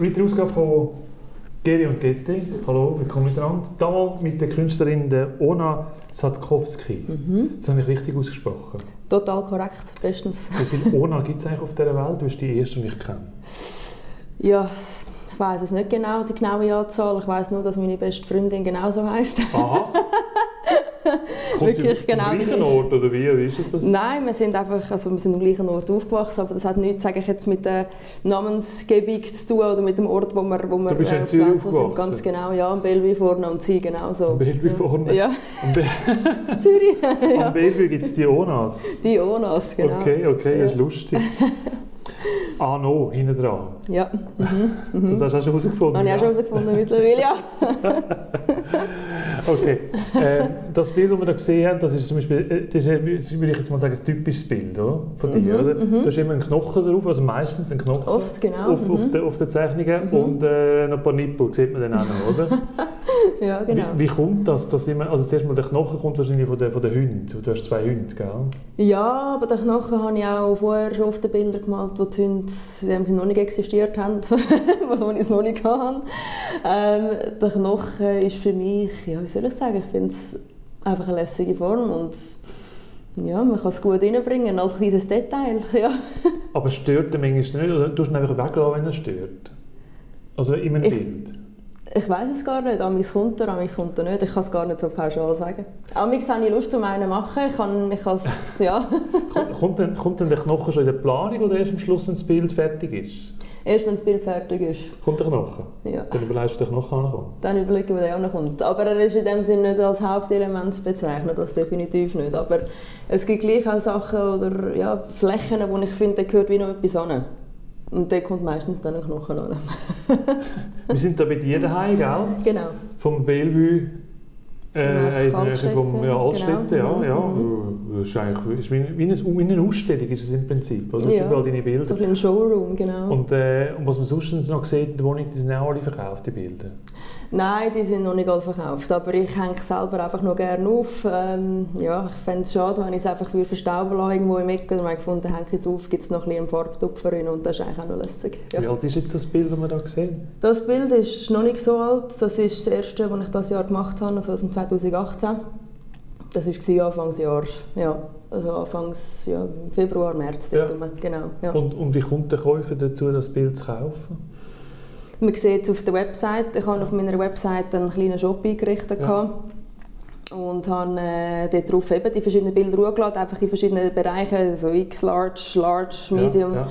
Weitere Ausgabe von Geri und Gäste. Hallo, willkommen miteinander. Damals mit der Künstlerin der Ona Sadkowski. Mhm. Das habe ich richtig ausgesprochen. Total korrekt, bestens. Wie viele Ona gibt es eigentlich auf dieser Welt? Du bist die erste, die ich kenne. Ja, ich weiß es nicht genau, die genaue Anzahl. Ich weiß nur, dass meine beste Freundin genauso heißt. Aha. Wirklich genau gleichen gleich. Ort oder wie? Wie ist das passiert? Nein, wir sind einfach, also wir sind am gleichen Ort aufgewachsen, aber das hat nichts, sage ich jetzt, mit der Namensgebung zu tun oder mit dem Ort, wo wir, wo wir Du bist in äh, Zürich aufgewachsen sind. Ganz genau, ja, am Bellevue vorne und sie genauso. Am Bellevue vorne? Ja, Am, Be in Zürich. ja. am Bellevue gibt es die Onas. Die Onas, genau. Okay, okay, das ist lustig. Ah, no, hinten dran. Ja, Das hast du auch schon herausgefunden. habe ich auch schon herausgefunden mittlerweile, ja. Okay. Ähm, das Bild, das wir da gesehen haben, das ist zum Beispiel, äh, das ist, äh, würde ich jetzt mal sagen, ein typisches Bild oder? von dir. Mhm, oder? Da ist immer ein Knochen drauf, also meistens ein Knochen Oft, genau. auf, auf, mhm. den, auf den Zeichnungen und äh, noch ein paar Nippel, sieht man dann auch noch, oder? Ja, genau. wie, wie kommt das, dass immer, also zuerst mal der Knochen kommt wahrscheinlich von den, von den Hunden, du hast zwei Hunde, gell? Ja, aber den Knochen habe ich auch vorher schon auf den Bildern gemalt, wo die Hunde Sinne noch nicht existiert haben, wo ich es noch nicht hatte. Ähm, der Knochen ist für mich, ja, wie soll ich sagen, ich finde es einfach eine lässige Form und ja, man kann es gut reinbringen als kleines Detail. Ja. Aber stört den manchmal nicht, oder tust du ihn einfach weglassen, wenn er stört? Also in einem Ich- Bild? Ich weiß es gar nicht, amigs kommt er, amigs kommt er nicht, ich kann es gar nicht so pauschal sagen. Amigs habe ich Lust, um einen zu machen, ich kann, ich ja. Kommt- dann, kommt dann der Knochen schon in der Planung oder erst am Schluss, wenn das Bild fertig ist? Erst wenn das Bild fertig ist, Kommt der Knochen? ja. Dann überlegst du, wie der Knochen ankommt. Dann überlegen, wo der auch noch kommt. Aber er ist in dem Sinne nicht als Hauptelement zu bezeichnen, das definitiv nicht. Aber es gibt gleich auch Sachen oder ja, Flächen, wo ich finde, da gehört wie noch etwas an. Und da kommt meistens dann ein Knochen an. Wir sind da bei dir daheim, gell? genau. Vom Bellevue äh, der Nähe Altstädte, vom ja, Altstädte, genau. ja, ja. Mhm. Das ist eigentlich ist wie, eine, wie eine Ausstellung ist es im Prinzip, oder? Ja. Überall deine So Bilder. bisschen ein Showroom, genau. Und, äh, und was man sonst noch sieht in der Wohnung, die sind auch alle verkauft, die Bilder. Nein, die sind noch nicht alle verkauft. Aber ich hänge selber einfach noch gerne auf. Ähm, ja, ich fände es schade, wenn ich es einfach würde verstauben lasse, irgendwo im Eck. Und ich gefunden, hänge ich es auf, gibt es noch ein bisschen rein und das ist eigentlich auch noch lässig. Ja. Wie alt ist jetzt das Bild, das wir hier sehen? Das Bild ist noch nicht so alt. Das ist das erste, das ich dieses Jahr gemacht habe, also aus dem 2018. Das war Anfangsjahr, ja, also Anfangs ja, Februar, März, Ja. genau. Ja. Und, und wie kommt der Käufer dazu, das Bild zu kaufen? Man sieht es auf der Website. Ich habe auf meiner Website einen kleinen Shop eingerichtet Ja. und habe äh, dort drauf eben die verschiedenen Bilder hochgeladen, einfach in verschiedenen Bereichen, so X, Large, Large, Medium. Ja, ja.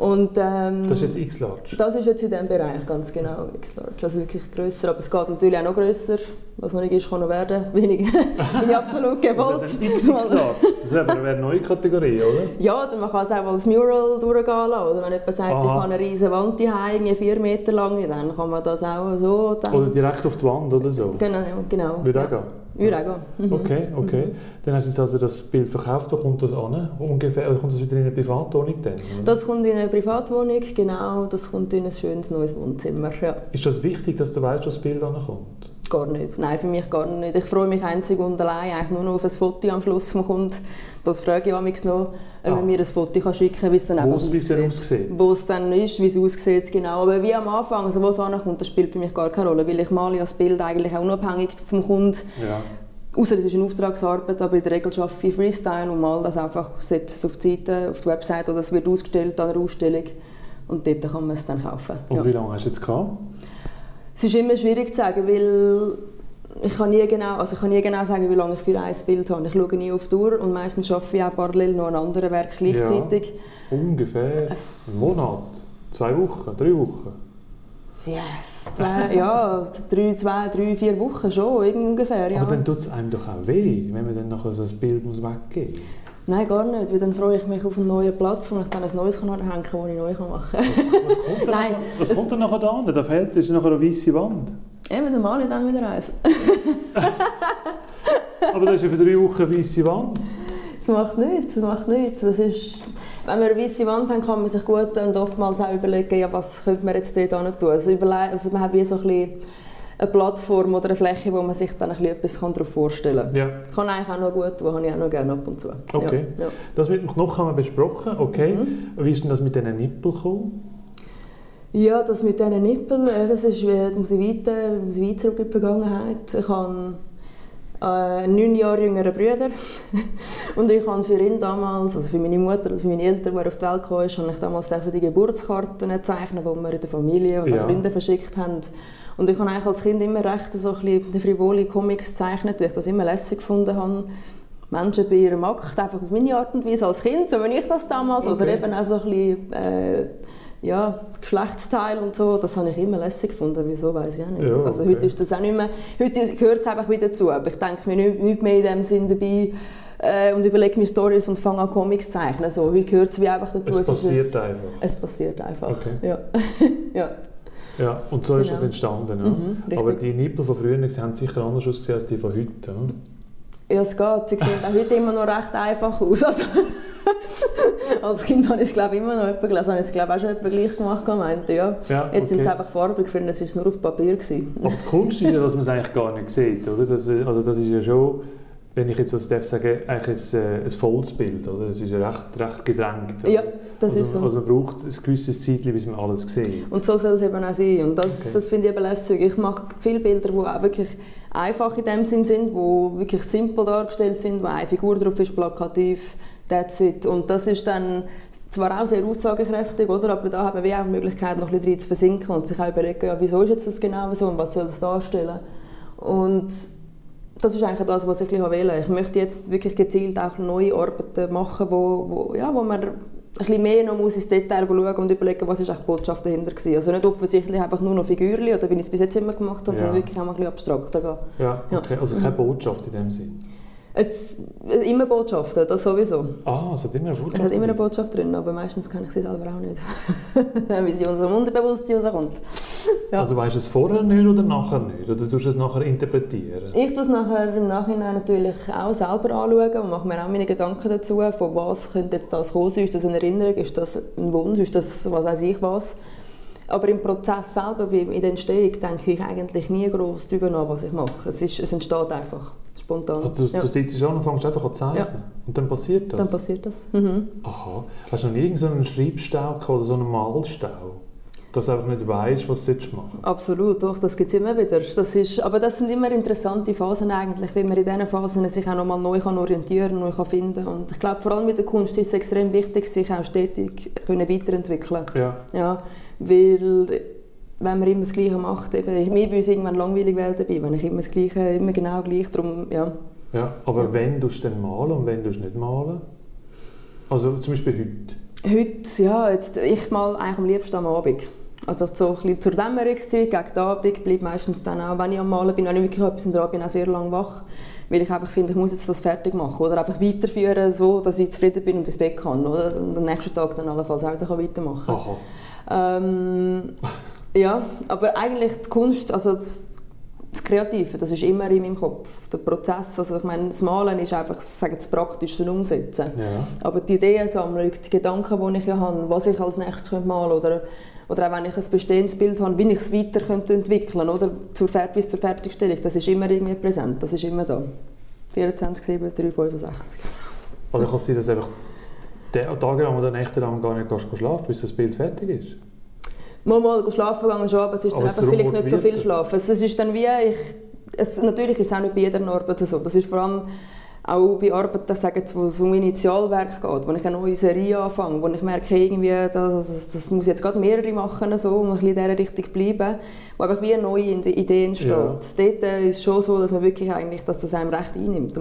Und, ähm, Das ist jetzt X-Large. Das ist jetzt in diesem Bereich, ganz genau, X-Large. Also wirklich grösser, aber es geht natürlich auch noch grösser. Was noch nicht ist, kann noch werden. Ich, bin ich absolut gewollt. Das wäre aber eine neue Kategorie, oder? Ja, oder man kann es auch als Mural durchgehen lassen. Oder wenn jemand sagt, Aha. ich habe eine riesige Wand irgendwie vier Meter lang, dann kann man das auch so... Dann, Oder direkt auf die Wand oder so. genau, genau. Würde ja. auch gehen. Würde auch gehen. Mhm. Okay, okay. Dann hast du jetzt also das Bild verkauft. Wo kommt das an? Ungefähr, oder kommt das wieder in eine Privatwohnung dann? oder? Das kommt in eine Privatwohnung, genau. Das kommt in ein schönes neues Wohnzimmer. Ja. Ist das wichtig, dass du weißt, wo das Bild ankommt? Gar nicht. Nein, für mich gar nicht. Ich freue mich einzig und allein eigentlich nur noch auf ein Foto am Schluss vom Kunden. Das frage ich mich noch, ob Ah. man mir ein Foto kann schicken kann, wie es dann Wo es bisher aussieht. Wo es dann ist, wie es aussieht, genau. Aber wie am Anfang, also wo es ankommt, das spielt für mich gar keine Rolle, weil ich male ja das Bild eigentlich auch unabhängig vom Kunden. Ja. Außer es ist eine Auftragsarbeit, aber in der Regel arbeite ich Freestyle und mal das einfach, setze es auf die Seite, auf die Website oder es wird ausgestellt an einer Ausstellung und dort kann man es dann kaufen. Und Ja. wie lange hast du jetzt gehabt? Es ist immer schwierig zu sagen, weil ich kann nie genau, also ich kann nie genau sagen, wie lange ich für ein Bild habe. Ich schaue nie auf die Uhr und meistens arbeite ich auch parallel noch an anderen Werk gleichzeitig. Ungefähr einen Monat, zwei Wochen, drei Wochen. Yes, zwei, ja, drei, zwei, drei, vier Wochen schon, ungefähr, ja. Aber dann tut es einem doch auch weh, wenn man dann nachher so ein Bild muss weggeben muss. Nein, gar nicht, weil dann freue ich mich auf einen neuen Platz, wo ich dann ein neues kann anhängen kann, das ich neu machen kann. Was kommt dann, Nein, was es- kommt dann nachher da an? Da fehlt ist nachher eine weiße Wand. Eben, dann male ich dann wieder eins. Aber das ist ja für drei Wochen eine weiße Wand. Das macht nichts, das macht nichts. Das ist, wenn wir eine weiße Wand haben, kann man sich gut und oftmals auch überlegen, ja, was könnte man jetzt dort hin tun. Also, überle- also man hat wie so ein bisschen eine Plattform oder eine Fläche, wo man sich dann ein bisschen etwas darauf vorstellen kann. Ja, Kann eigentlich auch noch gut, wo habe ich auch noch gerne ab und zu. Okay. Ja, ja. das mit dem Knochen haben wir besprochen. Okay. Mhm. Wie ist denn das mit diesen Nippeln gekommen? Ja, das mit diesen Nippeln, äh, das ist, äh, muss ich weit, muss ich weit zurück in die Vergangenheit. Ich habe äh, neun Jahre jüngeren Bruder und ich habe für ihn damals, also für meine Mutter und für meine Eltern, die auf die Welt kam, habe ich damals die Geburtskarten zeichnen, die wir in der Familie und ja. Freunden verschickt haben. Und ich habe eigentlich als Kind immer recht so ein bisschen frivole Comics gezeichnet, weil ich das immer lässig gefunden habe. Menschen bei ihrem Akt, einfach auf meine Art und Weise als Kind, so wie ich das damals, okay. oder eben auch so ein bisschen, äh, ja, Geschlechtsteil und so, das habe ich immer lässig gefunden, wieso, weiß ich auch nicht. Ja, okay. Also heute ist das auch nicht mehr, heute gehört es einfach wieder dazu, aber ich denke mir nicht, nicht mehr in dem Sinn dabei, äh, und überlege mir Stories und fange an Comics zu zeichnen. So, wie gehört es wie einfach dazu? Es passiert es, einfach. Es passiert einfach, okay. ja. ja. Ja, und so genau. ist es entstanden. Ja. Mhm, Aber die Nippel von früher haben sicher anders ausgesehen als die von heute. Ja, ja es geht. Sie sehen auch heute immer noch recht einfach aus. Also, als Kind habe ich es glaube immer noch jemand gelesen. Habe ich es glaube auch schon jemand gleich gemacht meinte, ja. ja okay. Jetzt sind sie einfach farbig, für es war nur auf Papier. Gewesen. Aber die Kunst ist ja, dass man es eigentlich gar nicht sieht, oder? Das, also das ist ja schon wenn ich jetzt als darf sagen, eigentlich ein, äh, ein volles Bild, oder? Es ist ja recht, recht gedrängt. Oder? Ja, das also, ist so. Also man braucht ein gewisses Zeit, bis man alles sieht. Und so soll es eben auch sein. Und das, okay. das finde ich eben lässig. Ich mache viele Bilder, die auch wirklich einfach in dem Sinn sind, die wirklich simpel dargestellt sind, wo eine Figur drauf ist, plakativ, that's it. Und das ist dann zwar auch sehr aussagekräftig, oder? aber da haben wir auch die Möglichkeit, noch ein bisschen drin zu versinken und sich auch überlegen, ja, wieso ist jetzt das genau so und was soll das darstellen. Und das ist eigentlich das, was ich wähle. Ich möchte jetzt wirklich gezielt auch neue Arbeiten machen, wo, wo, ja, wo man ein bisschen mehr noch muss ins Detail schauen und überlegen, was ist eigentlich die Botschaft dahinter war. Also nicht offensichtlich einfach nur noch Figürchen oder wie ich es bis jetzt immer gemacht habe, ja. sondern wirklich auch mal ein bisschen abstrakter gehen. Ja, okay. Also keine Botschaft in dem Sinn? Es, immer Botschaften, das sowieso. Ah, es hat immer eine Botschaft Es hat immer eine Botschaft drin, aber meistens kann ich sie selber auch nicht. Wie sie aus unserem Unterbewusstsein rauskommt. Ja. Also, du weißt es vorher nicht oder nachher nicht? Oder tust du es nachher interpretieren? Ich tue es nachher im Nachhinein natürlich auch selber anschauen und mache mir auch meine Gedanken dazu, von was könnte jetzt das kommen. Ist das eine Erinnerung? Ist das ein Wunsch? Ist das was weiß ich was? Aber im Prozess selber, in der Entstehung, denke ich eigentlich nie groß darüber nach, was ich mache. Es, ist, es entsteht einfach spontan. Also du, ja. du sitzt an und fängst einfach an zu zeichnen? Ja. Und dann passiert das? Dann passiert das. Mhm. Aha. Hast du noch nie irgendeinen Schreibstau oder so einen Malstau? Dass du einfach nicht weißt, was du machen sollst. Absolut, doch, das gibt es immer wieder. Das ist, aber das sind immer interessante Phasen eigentlich, weil man in diesen Phasen sich auch nochmal neu kann orientieren neu kann finden Und ich glaube, vor allem mit der Kunst ist es extrem wichtig, sich auch stetig können weiterentwickeln ja. ja. Weil wenn man immer das Gleiche macht, eben, mir würde es irgendwann langweilig werden dabei, wenn ich immer das Gleiche, immer genau gleich, darum, ja. Ja, aber ja. wenn du es dann malen und wenn du es nicht malen? Also zum Beispiel heute? Heute, ja, jetzt, ich mal eigentlich am liebsten am Abend. Also so ein bisschen zur Dämmerungszeit, gegen den Abend bleibe meistens dann auch, wenn ich am Malen bin, wenn ich wirklich etwas in der Abend auch sehr lange wach, weil ich einfach finde, ich muss jetzt das fertig machen oder einfach weiterführen, so, dass ich zufrieden bin und ins Bett kann oder? und am nächsten Tag dann allenfalls auch wieder weitermachen kann. Ähm, ja, aber eigentlich die Kunst, also das, das, Kreative, das ist immer in meinem Kopf. Der Prozess, also ich meine, das Malen ist einfach sagen, das praktische Umsetzen. Ja. Aber die Ideensammlung, die Gedanken, die ich ja habe, was ich als nächstes malen könnte oder oder auch wenn ich ein bestehendes Bild habe, wie ich es weiter könnte entwickeln oder zur bis zur Fertigstellung, das ist immer irgendwie präsent, das ist immer da. 24, 7, 3, 65. Oder kann es sein, dass einfach tagelang oder nächtelang gar nicht schlafen bis das Bild fertig ist? Mal mal schlafen gegangen schon, aber es ist aber dann einfach vielleicht nicht so viel schlafen. Es ist dann wie, ich, es, natürlich ist es auch nicht bei jeder Arbeit so. Das ist vor allem auch bei Arbeiten, sagen, wo es um Initialwerk geht, wo ich eine neue Serie anfange, wo ich merke, irgendwie, das, das, das muss jetzt gerade mehrere machen, so, um ein bisschen in dieser Richtung bleiben, wo einfach wie eine neue Idee entsteht. Ja. Dort äh, ist es schon so, dass man wirklich eigentlich, dass das einem recht einnimmt.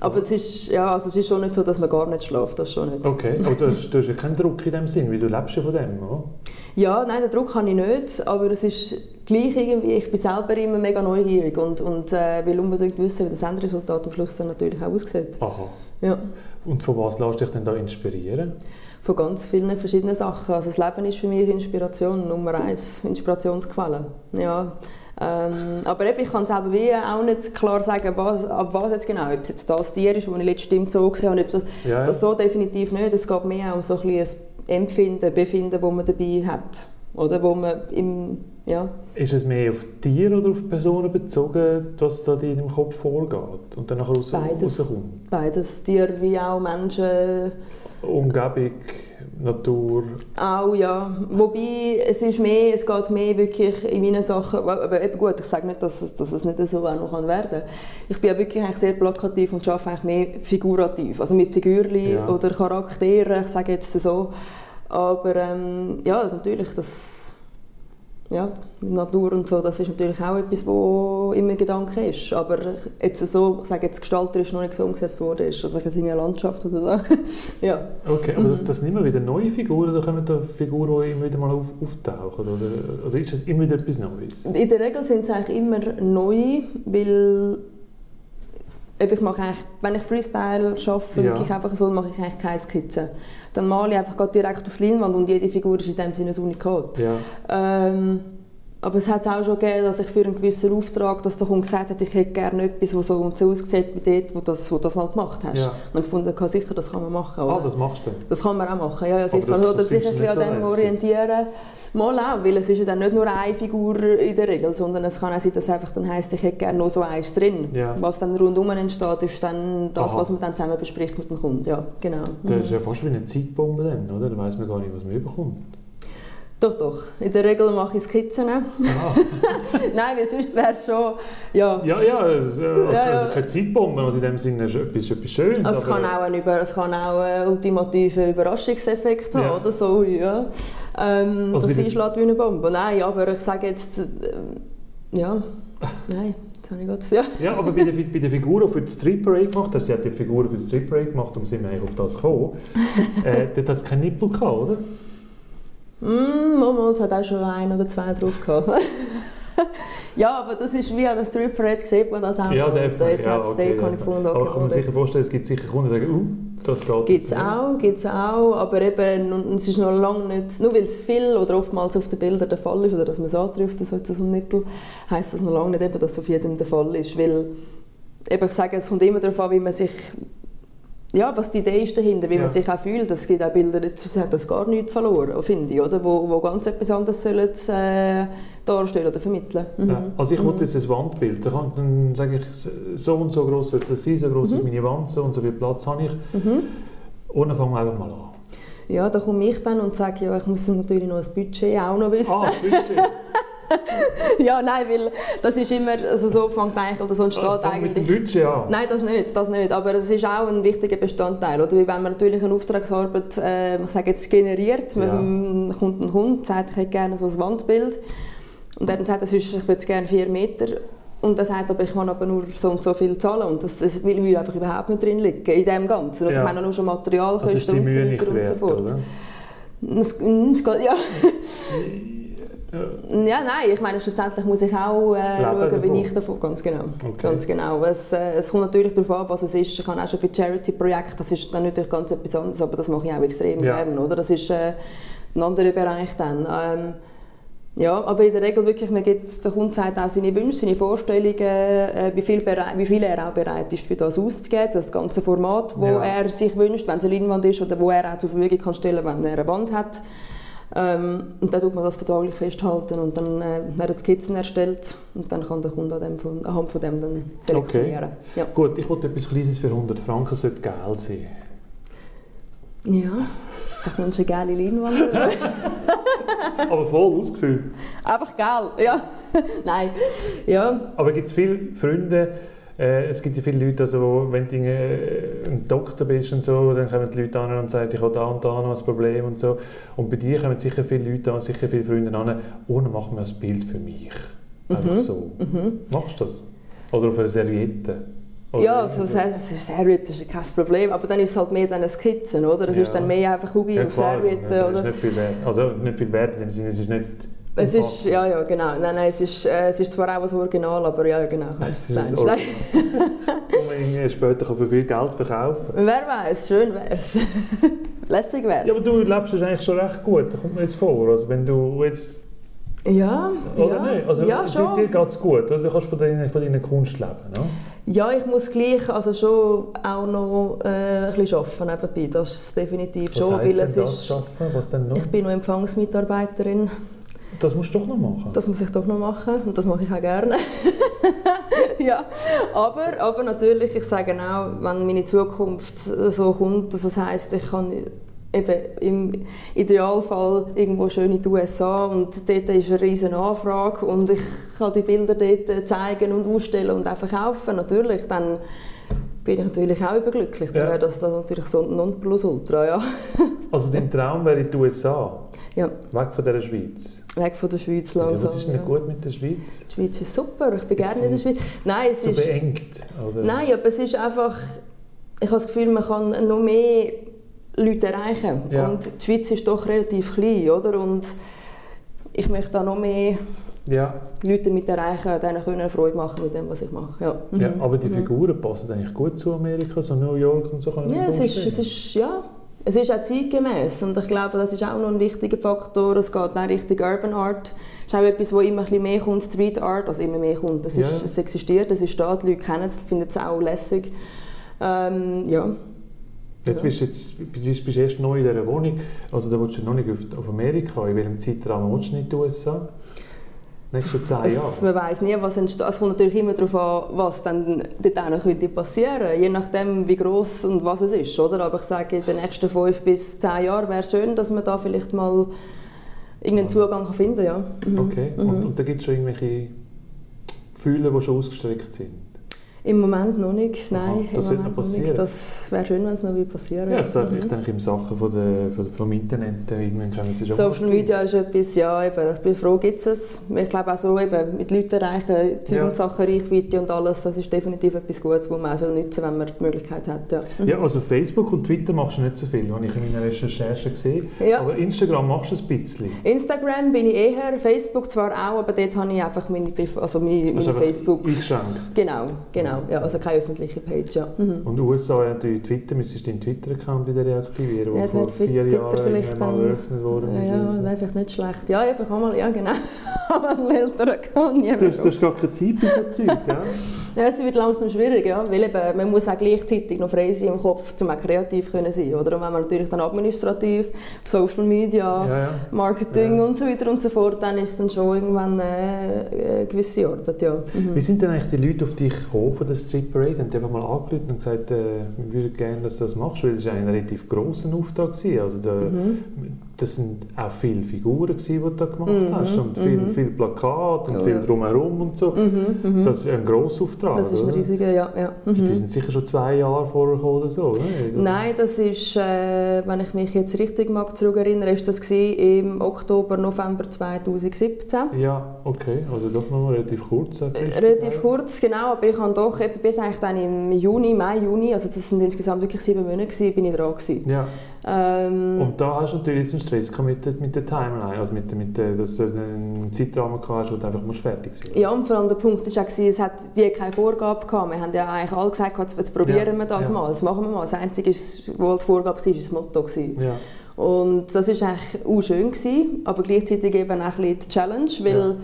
Aber es ist, ja, also es ist schon nicht so, dass man gar nicht schläft, das schon nicht. Okay, aber du hast, du hast ja keinen Druck in dem Sinn, weil du lebst ja von dem, oder? Ja, nein, den Druck habe ich nicht, aber es ist gleich irgendwie, ich bin selber immer mega neugierig und, und äh, will unbedingt wissen, wie das Endresultat am Schluss dann natürlich auch aussieht. Aha. Ja. Und von was lässt dich denn da inspirieren? Von ganz vielen verschiedenen Sachen. Also das Leben ist für mich Inspiration, Nummer eins, Inspirationsquelle. Ja. Ähm, aber eben, ich kann selber wie auch nicht klar sagen, was, ab was jetzt genau, ob es jetzt das Tier ist, das ich letztes Stimme so gesehen habe, das, ja, ja. das so definitiv nicht. Es geht mehr um so ein, ein Empfinden, Befinden, das man dabei hat. Oder wo man im, ja. Ist es mehr auf Tiere oder auf Personen bezogen, was da in deinem Kopf vorgeht und dann nachher raus, Beides. rauskommt? Beides, Tiere wie auch Menschen, Umgebung, Natur. auch ja. Wobei, es ist mehr, es geht mehr wirklich in meinen Sachen, aber eben gut, ich sage nicht, dass es, dass es nicht so auch noch werden kann. Ich bin ja wirklich eigentlich sehr plakativ und arbeite eigentlich mehr figurativ, also mit Figürchen Ja. oder Charakteren, ich sage jetzt so. Aber ähm, ja, natürlich, das ja, Natur und so, das ist natürlich auch etwas, wo immer Gedanke ist. Aber jetzt so, ich sage jetzt gestalterisch noch nicht so umgesetzt worden ist, also einer Landschaft oder so. ja. Okay, aber Mhm. das, das sind immer wieder neue Figuren oder kommen da Figuren, die immer wieder mal auf, auftauchen? Oder, oder ist das immer wieder etwas Neues? In der Regel sind es eigentlich immer neu, weil eben, ich mache eigentlich, wenn ich Freestyle arbeite, Ja. wirklich einfach so, mache ich eigentlich keine Skizze. Dann male ich einfach direkt auf Leinwand und jede Figur ist in dem Sinne ein Unikat. Ja, Ähm, aber es hat auch schon gegeben, dass ich für einen gewissen Auftrag, dass der Kunde gesagt hat, ich hätte gerne etwas, das so und so aussieht wie dort, wo das, wo das mal gemacht hast. Ja. Und ich fand, okay, sicher, das kann man machen. ah, oder? das machst du. Das kann man auch machen, ja, ja sicher. das- Oder das sich ein du bisschen an dem so orientieren. Mal auch, weil es ist ja dann nicht nur eine Figur in der Regel, sondern es kann auch sein, dass es einfach dann heisst, ich hätte gerne noch so eins drin. Ja. Was dann rundum entsteht, ist dann das, Aha. was man dann zusammen bespricht mit dem Kunden. Ja, genau. Das ist Mhm. ja fast wie eine Zeitbombe dann, oder? Dann weiss man gar nicht, was man überkommt. Doch, doch. In der Regel mache ich Skizzen. Ah. Nein, weil sonst wäre es schon... Ja. Ja, ja, es, äh, Ja, ja. keine Zeitbombe, also in dem Sinne ist etwas, etwas Schönes. Also es, kann auch ein Über es kann auch einen ultimativen Überraschungseffekt haben, Ja. oder so, ja. Ähm, Also das einschlägt wie eine Bombe. Nein, aber ich sage jetzt... Äh, ja, nein, jetzt habe ich gerade... Ja. Ja, aber bei der, bei der Figur, die für die Street Parade gemacht hat, sie hat die Figur für die Street Parade gemacht, um sind wir eigentlich auf das gekommen, äh, dort hat es keinen Nippel gehabt, oder? Mm, Mama, es hat auch schon ein oder zwei drauf gehabt. ja, aber das ist wie an der Parade sieht man das auch. Ja, definitiv. Ja, okay, ich gefunden, Aber okay, ich kann mir sicher vorstellen, es gibt sicher Kunden, die sagen, uh, das geht Gibt es auch, gibt's auch, aber eben, und es ist noch lange nicht, nur weil es viel oder oftmals auf den Bildern der Fall ist, oder dass man es antrifft, so so ein Nippel, heisst das noch lange nicht, eben, dass es auf jedem der Fall ist, weil, eben, ich sage, es kommt immer darauf an, wie man sich, ja, was die Idee ist dahinter, wie Ja. man sich auch fühlt, es gibt auch Bilder, das hat das gar nichts verloren, finde ich, oder, wo, wo ganz etwas anderes sollen, äh, darstellen oder vermitteln. Mhm. Ja, also ich wollte jetzt ein Wandbild, da kann, dann sage ich, so und so groß sollte das sein, so groß ist meine Wand, so und so viel Platz habe ich. Mhm. Und dann fangen wir einfach mal an. Ja, da komme ich dann und sage, ja, ich muss natürlich noch das Budget auch noch wissen. Ah, Budget. Ja, nein, weil das ist immer, also so fängt eigentlich, oder so entsteht Ah, fang mit dem eigentlich... Budget an. Nein, das nicht, das nicht, aber es ist auch ein wichtiger Bestandteil, oder? Weil wenn man natürlich eine Auftragsarbeit, äh, ich sage jetzt, generiert, Ja. man kommt ein Kunde, sagt, ich hätte gerne so ein Wandbild und dann sagt er, sonst, ich würde es gerne vier Meter und er sagt, aber ich kann aber nur so und so viel zahlen und das das will will einfach überhaupt nicht drin liegen, in dem Ganzen. Oder Ja. Ich meine nur schon Materialkosten die und so weiter und so fort. oder? Es, es geht, ja. Ja. Nein, ich meine, schlussendlich muss ich auch äh, schauen, wie ich davon, ganz genau. Okay. Ganz genau. Es, äh, es kommt natürlich darauf an, was es ist. Ich habe auch schon für Charity-Projekte, das ist dann natürlich ganz etwas anderes, aber das mache ich auch extrem Ja. gerne, oder? Das ist äh, ein anderer Bereich dann. Ähm, ja, aber in der Regel wirklich, man gibt, der Kunde sagt auch seine Wünsche, seine Vorstellungen, äh, wie, viel berei- wie viel er auch bereit ist, für das auszugeben, das ganze Format, wo Ja. er sich wünscht, wenn es eine Leinwand ist oder wo er auch zur Verfügung kann stellen, wenn er eine Wand hat. Ähm, und dann tut man das vertraglich festhalten und dann äh, werden Skizzen erstellt und dann kann der Kunde an dem, von, anhand von dem dann selektionieren. Ja. Gut, ich wollte etwas Kleines für 100 Franken, es sollte geil sein. ja, ich wünsche eine geile Leinwand. Aber voll ausgefüllt. Einfach geil, ja. Nein, ja. Aber gibt es viele Freunde, äh, es gibt ja viele Leute, also, wenn du äh, ein Doktor bist und so, dann kommen die Leute an und sagen, ich habe da und da noch ein Problem und so. Und bei dir kommen sicher viele Leute an, sicher viele Freunde an, oh, dann mach mir ein Bild für mich. Einfach Mhm. so. Machst du das? Oder auf einer Serviette? Oder Ja, so irgendwo? Ser- Serviette ist kein Problem, aber dann ist es halt mehr dann eine Skizze, oder? Es Ja. ist dann mehr einfach Hugi Ja, auf Serviette, oder? ist nicht viel wert. Also nicht viel wert in dem Sinne, es ist nicht... Es ist, ja, ja, genau. Nein, nein, es ist, äh, es ist zwar auch ein Original, aber ja, genau. Nein, es ist Nein, Original. Man später kann für viel Geld verkaufen. Wer weiß, schön wär's. Lässig wär's. Ja, aber du lebst es eigentlich schon recht gut, das kommt mir jetzt vor. Also wenn du jetzt... Ja, Oder ja, nicht? Also ja dir, schon. dir geht es gut, oder? Du kannst von deiner, von deiner Kunst leben, ne? Ja, ich muss gleich also schon auch noch äh, ein bisschen arbeiten nebenbei, das ist definitiv Was schon, weil es das, ist... schaffen? Was denn noch? Ich bin noch Empfangsmitarbeiterin. Das musst du doch noch machen. Das muss ich doch noch machen und das mache ich auch gerne. ja, aber, aber natürlich, ich sage auch, wenn meine Zukunft so kommt, dass das heißt, ich kann eben im Idealfall irgendwo schön in die USA und dort ist eine riesige Anfrage und ich kann die Bilder dort zeigen und ausstellen und auch verkaufen, natürlich, dann bin ich natürlich auch überglücklich. Dann Ja. wäre das dann natürlich so ein Nonplusultra, ja. Also dein Traum wäre in die USA, ja. weg von dieser Schweiz. Weg von der Schweiz Ja, langsam. was ist denn ja. gut mit der Schweiz? Die Schweiz ist super, ich bin Ist gerne in der Schweiz. Nein, es So ist... beengt? Oder? Nein, aber es ist einfach... Ich habe das Gefühl, man kann noch mehr Leute erreichen. Ja. Und die Schweiz ist doch relativ klein, oder? Und ich möchte da noch mehr Ja, Leute mit erreichen, denen können Freude machen mit dem, was ich mache. Ja, ja, Mhm. aber die Figuren passen eigentlich gut zu Amerika, so New York und so Ja, es ist, es ist, ja, es ist auch zeitgemäß und ich glaube, das ist auch noch ein wichtiger Faktor. Es geht auch Richtung Urban Art. Es ist auch etwas, wo immer ein bisschen mehr kommt, Street Art, also immer mehr kommt. Es, ist, Ja. es existiert, es ist da, die Leute kennen es, finden es auch lässig. Ähm, ja. Jetzt bist du jetzt, bist, erst neu in dieser Wohnung, also da willst du noch nicht auf, auf Amerika. In welchem Zeitraum willst du nicht in die USA? Nächste zehn Jahre? man weiss nie, was entsteht. Es kommt natürlich immer darauf an, was dann dort könnte passieren Je nachdem, wie gross und was es ist. Oder? Aber ich sage, in den nächsten fünf bis zehn Jahren wäre es schön, dass man da vielleicht mal irgendeinen Zugang finden kann. Ja. Mhm. Okay, und, und da gibt es schon irgendwelche Fühler, die schon ausgestreckt sind? Im Moment noch nicht, Aha, nein. das sollte Moment noch passieren. Das wäre schön, wenn es noch passieren Ja, ich, sage, ich Mhm. denke, im Sachen von der, von der, vom Internet, äh, irgendwann kommen sie schon Social Media ist etwas, ja, eben, ich bin froh, gibt es. Ich glaube auch so, eben, mit Leuten erreichen, Ja. Jugendsachen, Reichweite und alles, das ist definitiv etwas Gutes, das man auch nutzen wenn man die Möglichkeit hat. Ja. Mhm. Ja, also Facebook und Twitter machst du nicht so viel, habe ich in meiner Recherche gesehen. Ja. Aber Instagram machst du ein bisschen. Instagram bin ich eher, Facebook zwar auch, aber dort habe ich einfach meine, Brief- also meine, Das meine einfach Facebook. Eingeschränkt. Genau, genau. Ja, also keine öffentliche Page. Ja. Mhm. Und USA ja natürlich Twitter, müsstest du deinen Twitter-Account wieder reaktivieren, der Ja, vor der Twitter vier Jahren vielleicht mal eröffnet worden Ja, ist. ja, das wäre vielleicht nicht schlecht. Ja, einfach einmal, ja genau. einen älteren kann ich Du hast, du hast gar keine Zeit für so Zeug, gell? Ja, es wird langsam schwierig, ja, weil eben, man muss auch gleichzeitig noch frei sein im Kopf, um auch kreativ können sein oder? Und wenn man natürlich dann administrativ, Social Media, Ja, ja. Marketing Ja. und so weiter und so fort, dann ist es dann schon irgendwann äh, eine gewisse Arbeit, ja. Mhm. Wie sind denn eigentlich die Leute auf dich gekommen von der Street Parade? Haben einfach mal angerufen und gesagt, äh, wir würden gerne, dass du das machst? Weil das war ein relativ grosser Auftrag. Gewesen. Also da, Mhm. Das sind auch viele Figuren, gewesen, die du da gemacht Mhm, hast. Und viel, mhm. viel Plakat und Oh, viel ja. drumherum und so. Mhm, mhm. Das ist ein grosser Auftrag, Das ist ein riesiger, ja. ja. Die Mhm. sind sicher schon zwei Jahre vorher gekommen oder so, oder? Nein, das ist, äh, wenn ich mich jetzt richtig mag zurückerinnere, ist das im Oktober, November 2017. Ja, okay. Also doch noch relativ kurz. Äh, Relativ kurz, genau, aber ich habe doch eben bis eigentlich dann im Juni, Mai, Juni, also das sind insgesamt wirklich sieben Monate gewesen, bin ich dran gewesen. Ja, Ähm, und da hast du natürlich jetzt einen Stress mit der, mit der Timeline, also mit, mit dass du einen Zeitrahmen hast, wo du einfach musst fertig sein ja, und vor allem der Punkt war auch, es hat wie keine Vorgabe gehabt. Wir haben ja eigentlich alle gesagt, jetzt, probieren Ja, wir das ja. mal, das machen wir mal. Das Einzige, was als Vorgabe war, war das Motto. Ja. Und das war eigentlich auch schön, gewesen, aber gleichzeitig eben auch ein bisschen die Challenge, weil ja.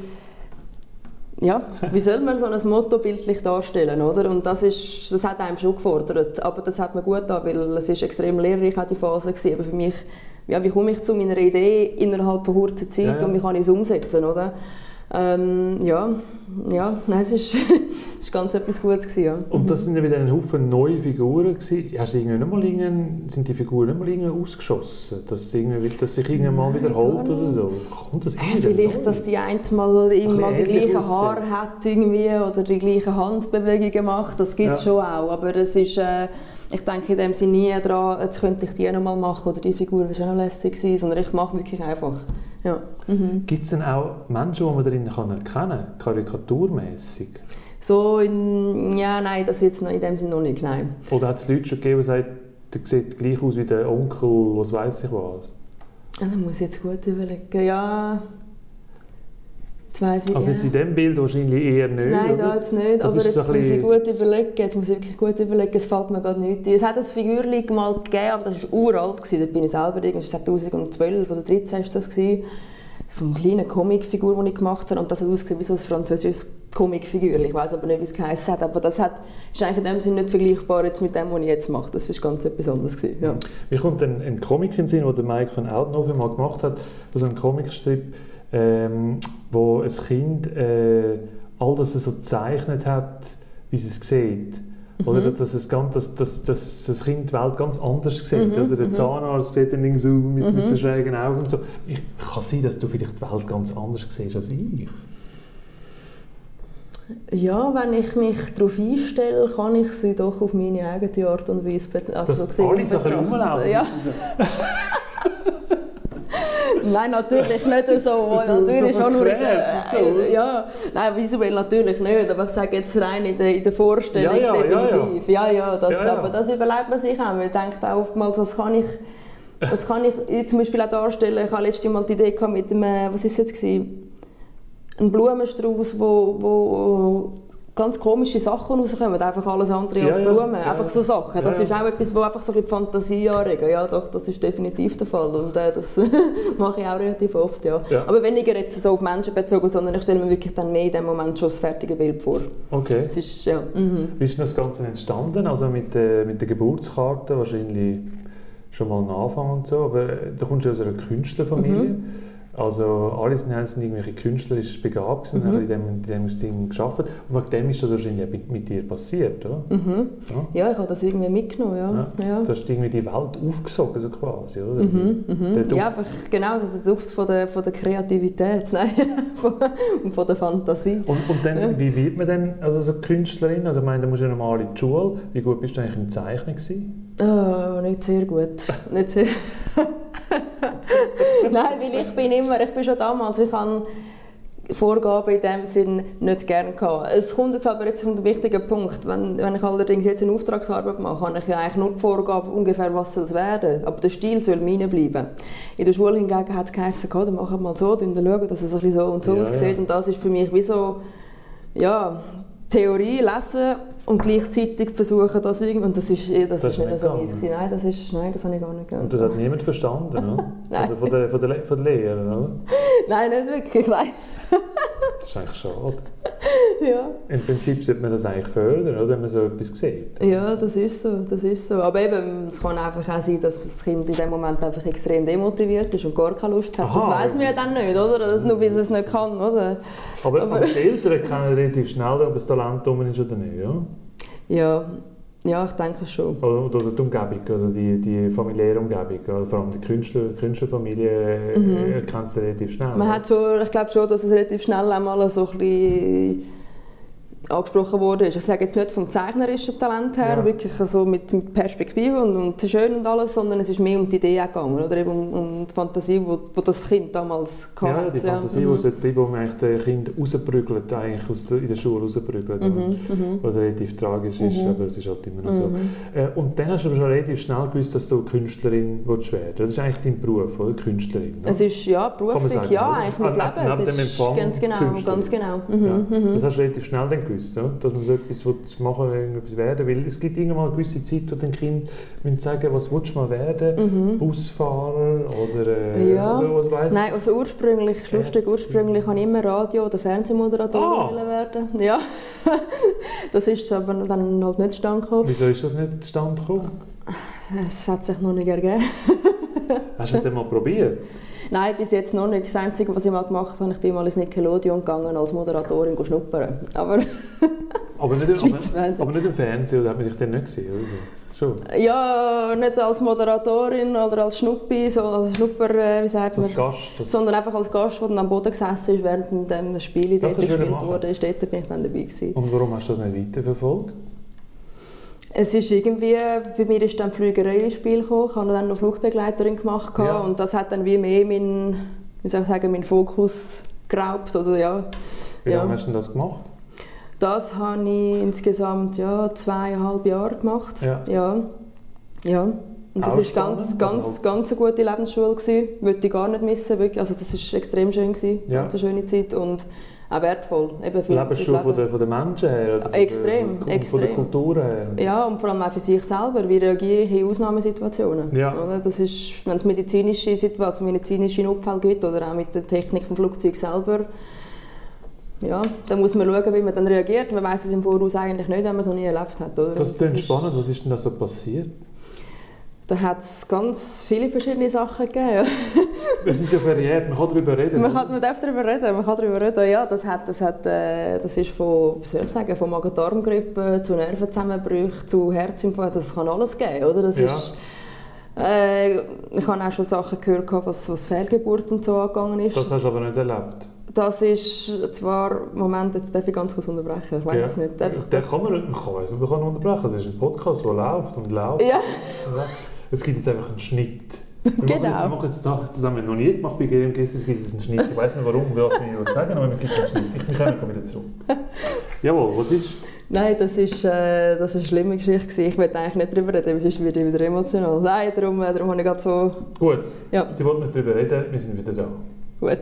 Wie soll man so ein Motto bildlich darstellen, oder? Und das, ist, das hat einem schon gefordert, aber das hat mir gut getan, weil es ist extrem lehrreich auch die Phase gewesen. Aber für mich, ja, wie komme ich zu meiner Idee innerhalb von kurzer Zeit Ja, ja. und wie kann ich es umsetzen, oder? Ähm, ja, ja, nein, es ist, es ist ganz etwas Gutes gewesen, ja. Und das sind ja wieder ein Haufen neue Figuren gewesen. Hast du irgendwie nicht mal sind die Figuren nicht mal irgendwie ausgeschossen? Dass, irgendwie, dass sich irgendwann mal wiederholt oder so? Kommt das Äh, vielleicht, neu? dass die eine mal immer die gleichen. Haare hat irgendwie, oder die gleichen Handbewegungen macht, das gibt es Ja. schon auch. Aber es ist, äh, ich denke in dem Sinne nie daran, jetzt könnte ich die noch mal machen oder die Figur wäre schon noch lässig gewesen, sondern ich mache wirklich einfach. Ja. Mhm. Gibt es denn auch Menschen, die man darin kann erkennen kann, karikaturmässig? So, in, ja, nein, das jetzt noch in dem Sinne noch nicht, nein. Oder hat es Leute schon gegeben, die sagen, der sieht gleich aus wie der Onkel, was weiß ich was? Ah, Da muss ich jetzt gut überlegen. Ja, Also ja. jetzt in diesem Bild wahrscheinlich eher nicht, Nein, da jetzt nicht, Das aber jetzt so muss ich gut überlegen, jetzt muss ich wirklich gut überlegen, es fällt mir gerade nicht ein. Es hat ein Figürchen mal gegeben, aber das war uralt, dort bin ich selber, irgendwie 2012 oder 2013 ist das gewesen. So eine kleine Comicfigur, die ich gemacht habe und das hat ausgesehen wie so ein französisches Comicfigur. Ich weiß aber nicht, wie es geheißen hat, aber das hat, ist eigentlich in dem Sinne nicht vergleichbar jetzt mit dem, was ich jetzt mache. Das ist ganz etwas anderes gewesen, ja. Mir kommt ein, ein Comic in den Sinn, den Mike von Altenhofen mal gemacht hat, so ein Comicstrip, ähm, wo ein Kind äh, all das so gezeichnet hat, wie es es sieht. Mhm. Oder dass, es ganz, dass, dass, dass das Kind die Welt ganz anders sieht. Mhm. Oder der mhm. Zahnarzt sieht dann so mit, mhm. mit so schrägen Augen und so. Ich, kann sein, dass du vielleicht die Welt ganz anders siehst als ich. Ja, wenn ich mich darauf einstelle, kann ich sie doch auf meine eigene Art und Weise also das alle so ein ja. Nein, natürlich nicht so. so natürlich so schon nur äh, ja, nein, visuell natürlich nicht, aber ich sage jetzt rein in der, in der Vorstellung ja, ja, definitiv. Ja, ja, ja, das, aber das überlegt man sich auch. Man denkt auch oftmals, das kann ich, das kann ich zum Beispiel auch darstellen. Ich hatte letztes Mal die Idee mit dem, äh, was ist jetzt gewesen? Ein Blumenstrauß, wo, wo ganz komische Sachen rauskommen, einfach alles andere ja, als Blumen, ja, einfach so Sachen. Das ja, ist auch etwas, wo einfach so die Fantasie anregen. Ja, doch, das ist definitiv der Fall und äh, das mache ich auch relativ oft, ja. Aber weniger jetzt so auf Menschen bezogen, sondern ich stelle mir wirklich dann mehr in dem Moment schon das fertige Bild vor. Okay. Das ist, ja, mhm. Wie ist das Ganze entstanden? Also mit, äh, mit der Geburtskarte wahrscheinlich schon mal am Anfang und so, aber äh, du kommst ja aus einer Künstlerfamilie. Mhm. Also alle sind irgendwelche künstlerisch begabt und mhm. haben in dem, in dem Ding geschafft. Und wegen dem ist das wahrscheinlich mit, mit dir passiert, oder? Mhm. Ja. ja. ich habe das irgendwie mitgenommen, ja. ja. ja. Du hast irgendwie die Welt aufgesogen, so quasi, oder? Mhm. Mhm. Ja, aber genau, das ist der Duft von der, von der Kreativität nein, und von der Fantasie. Und, und dann, wie wird man denn also so Künstlerin? Also ich meine, da musst du ja normal in die Schule. Wie gut bist du eigentlich im Zeichnen gewesen? Oh, nicht sehr gut. nicht sehr... Nein, weil ich bin immer, ich bin schon damals, ich habe Vorgaben in dem Sinn nicht gerne gehabt. Es kommt jetzt aber jetzt zum wichtigen Punkt. Wenn, wenn ich allerdings jetzt eine Auftragsarbeit mache, habe ich ja eigentlich nur die Vorgabe ungefähr, was soll es werden. Aber der Stil soll meine bleiben. In der Schule hingegen hat es geheißen, dann machen wir mal so, dann schauen, dass es ein bisschen so und so ja, aussieht. Ja. Und das ist für mich wie so, ja, Theorie lesen und gleichzeitig versuchen, das irgendwie... Und das ist, das, das ist nicht, nicht so meins Nein, das ist, nein, das habe ich gar nicht gegangen. Und das hat niemand verstanden, oder? nein. Also von der, von der, von der Lehrerin, oder? Nein, nicht wirklich, nein. Das ist eigentlich schade. ja. Im Prinzip sollte man das eigentlich fördern, oder, wenn man so etwas sieht. Ja, das ist so, das ist so. Aber eben, es kann einfach auch sein, dass das Kind in dem Moment einfach extrem demotiviert ist und gar keine Lust hat. Aha, das weiß man ja dann nicht, oder? Das, nur weil es nicht kann, oder? Aber, aber, aber die Eltern kennen relativ schnell, ob es Talent um ist oder nicht, ja? Ja, ja, ich denke schon. Oder, oder die Umgebung, also die, die familiäre Umgebung, also vor allem die Künstler, Künstlerfamilie mhm. erkennt es relativ schnell. Man hat schon, ich glaube schon, dass es relativ schnell einmal so ein bisschen angesprochen worden ist. Ich sage jetzt nicht vom zeichnerischen Talent her, ja. wirklich also mit, mit Perspektive und, und schön und alles, sondern es ist mehr um die Idee gegangen, oder eben um, um die Fantasie, wo, wo das Kind damals hatte. Ja, die Fantasie, ja. mhm. die bleiben, wo man eigentlich das Kind rausprügelt, eigentlich aus der, in der Schule rausprügelt, mhm. mhm. was relativ tragisch ist, mhm. aber es ist halt immer noch so. Mhm. Äh, und dann hast du aber schon relativ schnell gewusst, dass du Künstlerin willst werden Das ist eigentlich dein Beruf, oder? Künstlerin. Ne? Es ist, ja, beruflich, sagen, ja, eigentlich mein Leben. Es ist ganz genau, ganz genau. Mhm. Ja. Das hast du relativ schnell dann gewusst, ja? dass man so etwas machen will, irgendetwas werden will. Es gibt irgendwann eine gewisse Zeit, wo den Kind müssen sagen, was willst du mal werden? Mhm. Busfahrer oder, äh, ja. oder was weiß Nein, also ursprünglich, ist lustig, ursprünglich wollte ich immer Radio- oder Fernsehmoderatorin ah. werden. Ja, das ist aber dann halt nicht zustande gekommen. Wieso ist das nicht zustande gekommen? Es hat sich noch nicht ergeben. Hast du es denn mal probiert? Nein, bis jetzt noch nicht. Das Einzige, was ich mal gemacht habe, ich bin mal ins Nickelodeon gegangen als Moderatorin schnuppern. Aber, aber, nicht, aber, aber nicht im Fernsehen, oder hat man dich dann nicht gesehen? Oder? Schon? Ja, nicht als Moderatorin oder als Schnuppi, so als Schnupper, äh, wie sagt man? Als Gast? Sondern einfach als Gast, der dann am Boden gesessen ist, während das Spiel dort gespielt wurde. Dort bin ich dann dabei gewesen. Und warum hast du das nicht weiterverfolgt? Es ist irgendwie, bei mir ist dann Flügerei ins Spiel gekommen. Ich habe dann noch Flugbegleiterin gemacht ja. und das hat dann wie mehr meinen, wie soll ich sagen, meinen Fokus geraubt oder ja. Wie lange hast du das gemacht? Das habe ich insgesamt ja, zweieinhalb Jahre gemacht. Ja. ja. ja. Und das war ganz, ganz, ganz eine gute Lebensschule. Gewesen. Wollte ich gar nicht missen. Wirklich. Also das war extrem schön. Gewesen. Ja. Ganz eine schöne Zeit. Und auch wertvoll. Eben für, Lebensschule von, der, von den Menschen her? Oder extrem, von der, extrem. Von der Kultur her? Ja, und vor allem auch für sich selber. Wie reagiere ich in Ausnahmesituationen? Ja. Oder? Das ist, wenn es medizinische, also medizinische Notfälle gibt oder auch mit der Technik des Flugzeugs selber, ja, dann muss man schauen, wie man dann reagiert. Man weiß es im Voraus eigentlich nicht, wenn man es noch nie erlebt hat. Oder? Das ist spannend. Was ist denn da so passiert? Da hat es ganz viele verschiedene Sachen gegeben. es ist ja verjährt, man kann darüber reden. Man, kann, man darf darüber reden, man kann darüber reden. Ja, das, hat, das, hat, äh, das ist von, wie soll ich sagen, von Magen-Darm-Grippe zu Nervenzusammenbrüchen zu Herzinfarkt, das kann alles geben, oder? Das Ja. ist, äh, ich habe auch schon Sachen gehört, was, was Fehlgeburt und so angegangen ist. Das hast du aber nicht erlebt. Das ist zwar, Moment, jetzt darf ich ganz kurz unterbrechen, ich weiß Ja. es nicht. Darf, Der kann man nicht, man kann, man kann unterbrechen. Es ist ein Podcast, der läuft und läuft. ja, Es gibt jetzt einfach einen Schnitt. Wir machen Genau. jetzt, wir machen jetzt haben wir noch nie gemacht bei GMGS, es gibt jetzt einen Schnitt. Ich weiß nicht warum, ich will sagen, aber es gibt einen Schnitt. Ich wir kommen wieder zurück. Jawohl, was ist? nein, das ist, äh, das ist eine schlimme Geschichte. Ich will eigentlich nicht darüber reden, weil sonst werde ich wieder emotional. Nein, darum, äh, darum habe ich gerade so, Gut, ja, Sie wollten nicht darüber reden, wir sind wieder da. gut,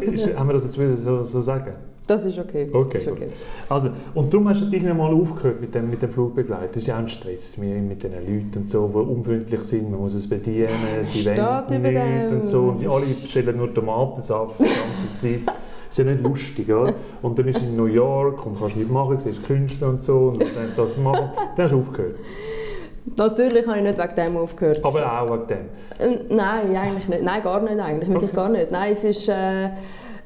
ist, haben wir das jetzt wieder so, so sagen? Das ist okay. Okay, ist okay. Also, und darum hast du irgendwann mal aufgehört mit dem, mit dem Flugbegleiter. Das ist ja auch ein Stress mit, mit den Leuten und so, die unfreundlich sind. Man muss es bedienen, sie Steht wollen dem. und so. Und die alle bestellen nur Tomatensaft die ganze Zeit. Ist ja nicht lustig, oder? Und dann bist du in New York und kannst nichts machen, siehst Künstler und so und dann das machen. Dann hast du aufgehört. Natürlich habe ich nicht wegen dem aufgehört. Aber auch wegen dem. Nein, eigentlich nicht. Nein, gar nicht eigentlich. Wirklich Okay. gar nicht. Nein, es ist äh,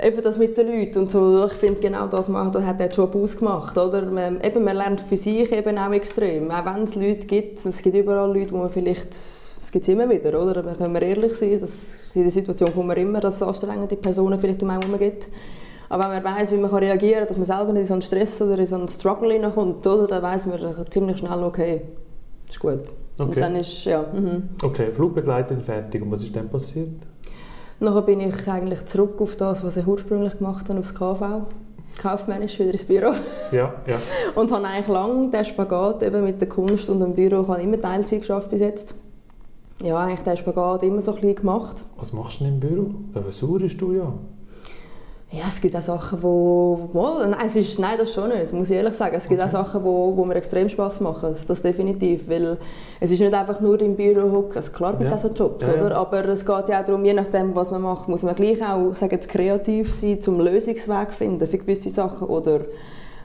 eben das mit den Leuten und so. Ich finde genau das macht, das hat der Job ausgemacht. Oder? Man, eben, man lernt für sich eben auch extrem. Auch wenn es Leute gibt, es gibt überall Leute, wo man vielleicht, es gibt immer wieder, oder? Da können wir ehrlich sein, dass in der Situation kommt man immer, dass es anstrengende Personen vielleicht um einen herum gibt. Aber wenn man weiss, wie man reagieren kann, dass man selber nicht in so einen Stress oder in so einen Struggle hineinkommt, oder? dann weiss man ziemlich schnell, okay, ist gut. Und Okay. dann ist, ja, mhm. Okay, Flugbegleiterin fertig. Und was ist dann passiert? Nachher bin ich eigentlich zurück auf das, was ich ursprünglich gemacht habe, aufs KV. Kaufmännisch wieder ins Büro. Ja, ja. Und habe eigentlich lange den Spagat eben mit der Kunst und dem Büro, ich habe immer Teilzeit geschafft bis jetzt. Ja, eigentlich den Spagat immer so ein bisschen gemacht. Was machst du denn im Büro? Professorist du ja. Ja, es gibt auch Sachen, wo... Mal, nein, es ist, nein, das schon nicht, muss ich ehrlich sagen. Es gibt auch Sachen, wo, wo mir extrem Spass machen, das definitiv. Weil es ist nicht einfach nur im Büro hocken. Also klar gibt es Ja. auch so Jobs, Ja, ja. oder? aber es geht ja auch darum, je nachdem, was man macht, muss man gleich auch sagen, jetzt kreativ sein, zum Lösungsweg finden für gewisse Sachen oder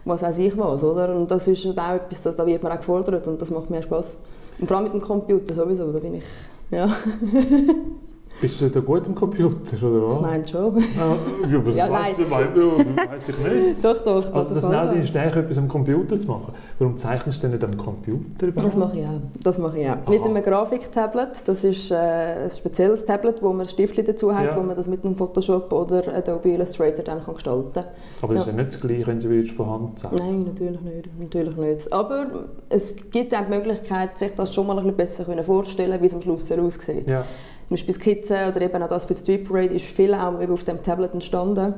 was weiß ich was. Oder? Und das ist halt auch etwas, das, da wird man auch gefordert und das macht mir Spass. Und vor allem mit dem Computer sowieso, da bin ich... Ja, Bist du da gut am Computer, oder was? ich meine schon. Ah, ja, aber Ja, das weiss, nein. weiss, weiss ich nicht. doch, doch. Also das. Nächste ist eigentlich etwas am Computer zu machen. Warum zeichnest du denn nicht am Computer überhaupt? Das mache ich auch. Das mache ich auch. Mit einem Grafiktablet. Das ist äh, ein spezielles Tablet, wo man Stiftchen dazu hat, Ja. wo man das mit einem Photoshop oder Adobe Illustrator dann kann gestalten kann. Aber das ist ja nicht das Gleiche, wenn du von Hand zeichnen Nein, natürlich nicht. Natürlich nicht. Aber es gibt auch die Möglichkeit, sich das schon mal ein bisschen besser vorstellen wie es am Schluss aussieht. Ja. Zum Beispiel Skizzen oder eben auch das für die Street Parade ist viel auch eben auf dem Tablet entstanden.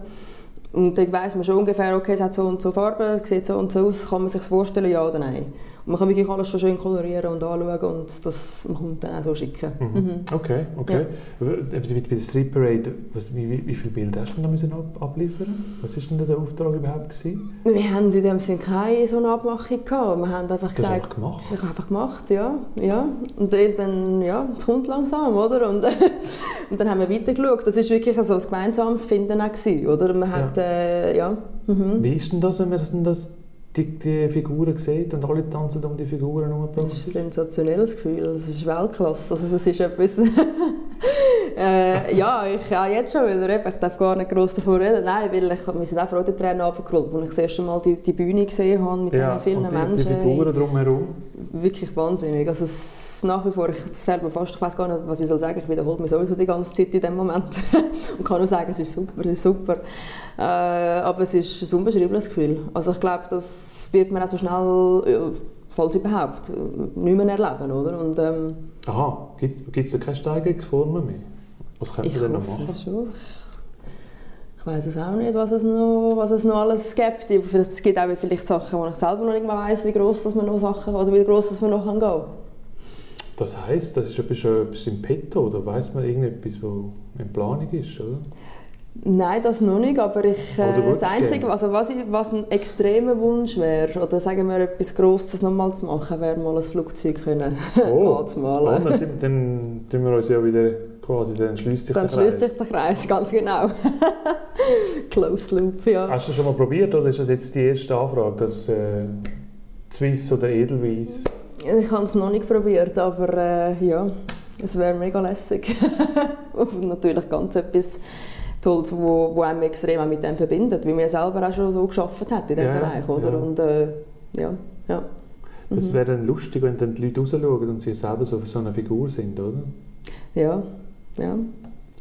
Und dann weiss man schon ungefähr, okay, es hat so und so Farben, sieht so und so aus, kann man sich vorstellen, ja oder nein. Man kann wirklich alles schon schön kolorieren und anschauen und das man kommt dann auch so schicken. Mhm. Mhm. Okay, okay. Aber Bei der Street Parade, was, wie, wie, wie viele Bilder hast du da müssen ab, abliefern? Was war denn der Auftrag überhaupt? Gewesen? Wir haben in dem Sinne keine so eine Abmachung gehabt. Wir haben einfach gesagt, einfach gemacht. ich habe einfach gemacht, ja, ja. Und dann, ja, es kommt langsam, oder? Und, und dann haben wir weitergeschaut. Das war wirklich so ein gemeinsames Finden auch, gewesen, oder? Man hat, äh, ja. Mhm. Wie ist denn das, wenn man denn das, die, die Figuren sieht und alle tanzen um die Figuren herum? Das ist ein sensationelles Gefühl. Das ist Weltklasse. Also das ist etwas... äh, ja, ich auch jetzt schon wieder. Ich darf gar nicht gross davon reden. Nein, weil ich, wir sind auch vor den Tränen runtergerollt, als ich das erste Mal die, die Bühne gesehen habe mit Ja, diesen vielen und die, Menschen. die Figuren drumherum. Wirklich wahnsinnig. Also es, nach wie vor, ich, es fällt mir fast, ich weiß gar nicht, was ich soll sagen. Ich wiederhole mich sowieso die ganze Zeit in dem Moment und kann nur sagen, es ist super, es ist super. Äh, aber es ist ein unbeschreibliches Gefühl. Also ich glaube, das wird man auch so schnell, falls überhaupt, nicht mehr erleben, oder? Und, ähm, Aha, gibt es da keine Steigerungsformen mehr? Was könnte man denn noch machen? es schon. Ich weiß es auch nicht, was es noch, was es noch alles gibt. Es gibt auch vielleicht Sachen, wo ich selber noch nicht weiss, wie gross dass man noch Sachen oder wie gross dass man noch gehen kann. Das heisst, das ist etwas, schon etwas im Petto, oder weiss man irgendetwas, was in Planung ist, oder? Nein, das noch nicht, aber ich, äh, das Einzige, also was, ich, was ein extremer Wunsch wäre, oder sagen wir etwas Grosses nochmal zu machen, wäre mal ein Flugzeug können Oh, anzumalen. dann, sind, dann tun wir uns ja wieder quasi, dann schließt sich Dann der schließt Kreis. sich der Kreis, ganz genau. Closed Loop, ja. Hast du das schon mal probiert, oder ist das jetzt die erste Anfrage, das äh, Swiss oder Edelweiss? Ich habe es noch nicht probiert, aber äh, ja. Es wäre mega lässig. und natürlich ganz etwas Tolles, wo, wo einem extrem mit dem verbindet, wie wir selber auch schon so geschafft hat in diesem Ja, Bereich, oder? ja. Und äh, ja, ja. Das Mhm. wäre dann lustig, wenn dann die Leute rausschauen und sie selber so so eine Figur sind, oder? Ja, ja,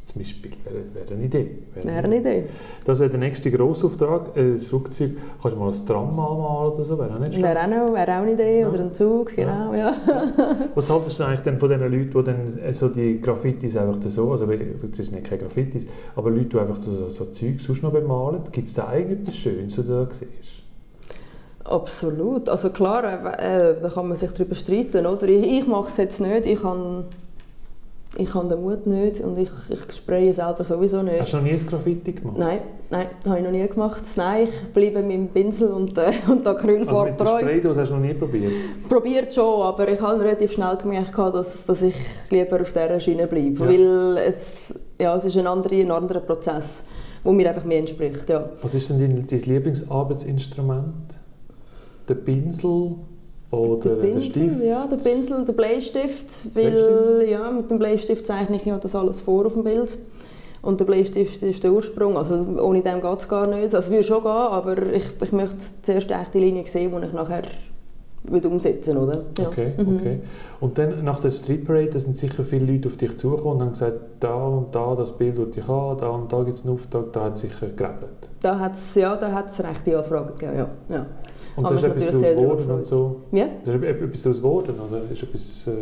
Zum Beispiel wäre, wäre eine Idee. wäre eine Idee. Das wäre der nächste Grossauftrag. Äh, Das Flugzeug, kannst du mal ein Tram anmalen oder so, wäre auch nicht schlecht. Wäre auch, noch, wäre auch eine Idee, Ja. oder ein Zug, genau, ja. Was haltest du eigentlich denn von den Leuten, die dann äh, so die Graffitis einfach so, also das sind nicht keine Graffitis, aber Leute, die einfach so, so, so Zeug sonst noch bemalen, gibt es da irgendetwas Schönes, was du da siehst? Absolut. Also klar, äh, äh, da kann man sich darüber streiten, oder? Ich, ich mache es jetzt nicht, ich habe ich habe den Mut nicht und ich, ich spraye selber sowieso nicht. Hast du noch nie ein Graffiti gemacht? Nein, nein, das habe ich noch nie gemacht. Nein, ich bleibe mit dem Pinsel und, äh, und der Also Acrylfarbe der treu. Spraydose hast du noch nie probiert? Probiert schon, aber ich habe relativ schnell gemerkt, dass, dass ich lieber auf dieser Schiene bleibe. Ja. Weil es, ja, es ist ein anderer, ein anderer Prozess, der mir einfach mehr entspricht. Ja. Was ist denn dein, dein Lieblingsarbeitsinstrument? Der Pinsel oder Der der, Pinsel, Stift? ja, der Pinsel, der Bleistift, weil ja, mit dem Bleistift zeichne ich ja das alles vor auf dem Bild. Und der Bleistift ist der Ursprung, also ohne dem geht es gar nicht. Also es würde schon gehen, aber ich, ich möchte zuerst eigentlich die Linie sehen, die ich nachher würde umsetzen würde. Ja. Okay, Mhm. okay. Und dann nach der Street Parade, sind sicher viele Leute auf dich zugekommen und haben gesagt, da und da, das Bild will ich haben, da und da gibt es einen Auftrag, da hat es sicher gegrabt. Da hat es ja, da hat's rechte Anfragen gegeben, ja. ja. Und Habe da ist etwas daraus geworden und so. Ja? Da ist etwas daraus geworden, oder? Ist etwas... Äh,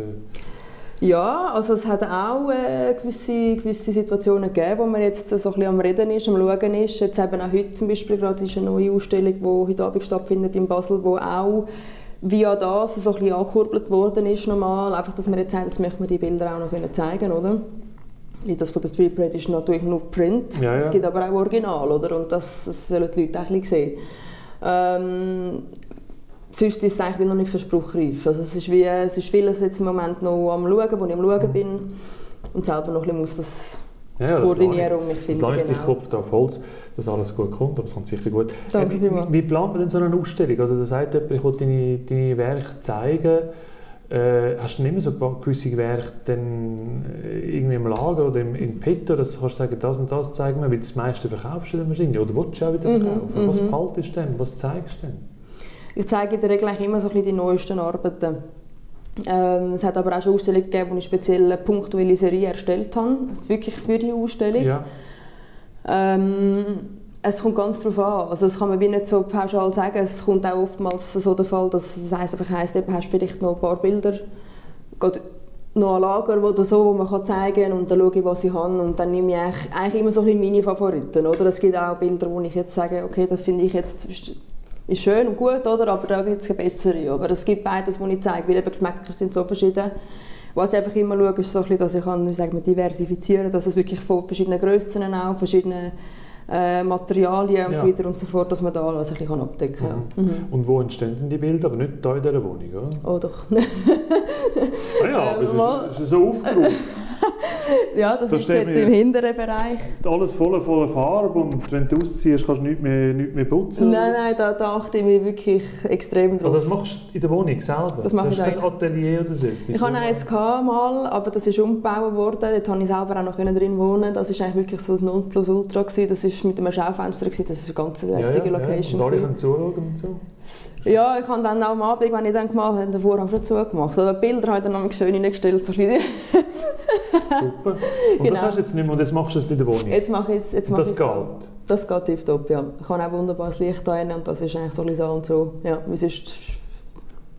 Ja, also es hat auch äh, gewisse, gewisse Situationen gegeben, wo man jetzt so ein bisschen am Reden ist, am Schauen ist. Jetzt eben auch heute zum Beispiel gerade ist eine neue Ausstellung, die heute Abend stattfindet in Basel, wo auch via das so ein bisschen angekurbelt worden ist normal. Einfach, dass man jetzt sagt, jetzt möchten wir die Bilder auch noch zeigen oder? Das von der Street Parade ist natürlich nur Print. Ja, ja. Es gibt aber auch Original, oder? Und das, das sollen die Leute auch ein bisschen sehen. Ähm, sonst ist es eigentlich noch nicht so spruchreif. Also es ist, wie, es ist vieles jetzt im Moment noch am Schauen, wo ich am Schauen bin und selber noch ein bisschen muss das ja, ja, finden. lasse ich dich Genau. Kopf auf Holz, dass alles gut kommt, aber es kommt sicher gut. Danke Äh, vielmals. wie, wie plant man denn so eine Ausstellung? Also da sagt jemand, ich will deine, deine Werke zeigen. Äh, hast du nicht mehr so gewisse Werke dann äh, irgendwie im Lager oder im, im Petto, dass du kannst sagen, das und das zeigen wir, weil das meiste verkaufst du dann wahrscheinlich oder willst du auch wieder Mhm, verkaufen? Was mhm. behaltest du denn? Was zeigst du denn? Ich zeige in der Regel eigentlich immer so ein bisschen die neuesten Arbeiten. Ähm, es hat aber auch schon Ausstellungen gegeben, wo ich speziell eine punktuelle Serie erstellt habe, wirklich für die Ausstellung. Ja. Ähm, es kommt ganz darauf an. Also das kann man wie nicht so pauschal sagen. Es kommt auch oftmals so der Fall, dass es einfach heisst, eben, hast du vielleicht noch ein paar Bilder, geht noch ein Lager oder so, wo man kann zeigen kann und dann schaue ich, was ich habe und dann nehme ich eigentlich, eigentlich immer so ein bisschen meine Favoriten. Oder? Es gibt auch Bilder, wo ich jetzt sage, okay, das finde ich jetzt ist- schön und gut, oder? aber da gibt es bessere. Aber es gibt beides, was ich zeige, weil eben Geschmäcker sind so verschieden. Was ich einfach immer schaue, ist so ein bisschen, dass ich kann, wie sagen wir, diversifizieren dass es wirklich von verschiedenen Grössen auch, verschiedenen äh, Materialien und Ja. so weiter und so fort, dass man da alles ein bisschen abdecken kann. Ja. Mhm. Und wo entstehen denn die Bilder? Aber nicht hier in dieser Wohnung, oder? Oh doch. Ah ja, aber Äh, es ist, es ist so aufgeräumt. ja, das Da ist dort im hinteren Bereich. Alles voller, voller Farbe und wenn du ausziehst, kannst du nichts mehr, nichts mehr putzen. Nein, nein, da, da achte ich mich wirklich extrem Also drauf. das machst du in der Wohnung selber? Das mache du ich hast kein. Atelier oder so? Ich hatte eins mal, aber das ist umgebaut worden. Dort konnte ich selber auch noch drin wohnen. Das war eigentlich wirklich so ein Nonplusultra. gewesen. Das war mit einem Schaufenster. gewesen. Das war eine ganz lässige Location. Und alle können zuschauen und so? Ja, ich habe dann auch am Abend, wenn ich dann gemalt habe, den Vorhang schon zugemacht. Aber die Bilder habe ich dann noch schön reingestellt. So. Super. Und Genau. das hast du jetzt nicht mehr und jetzt machst du es in der Wohnung? Jetzt mache ich es. Jetzt und mache das da. geht? Das geht tipptopp, ja. Ich habe auch wunderbar das Licht da rein und das ist eigentlich so und so. Ja, wie sonst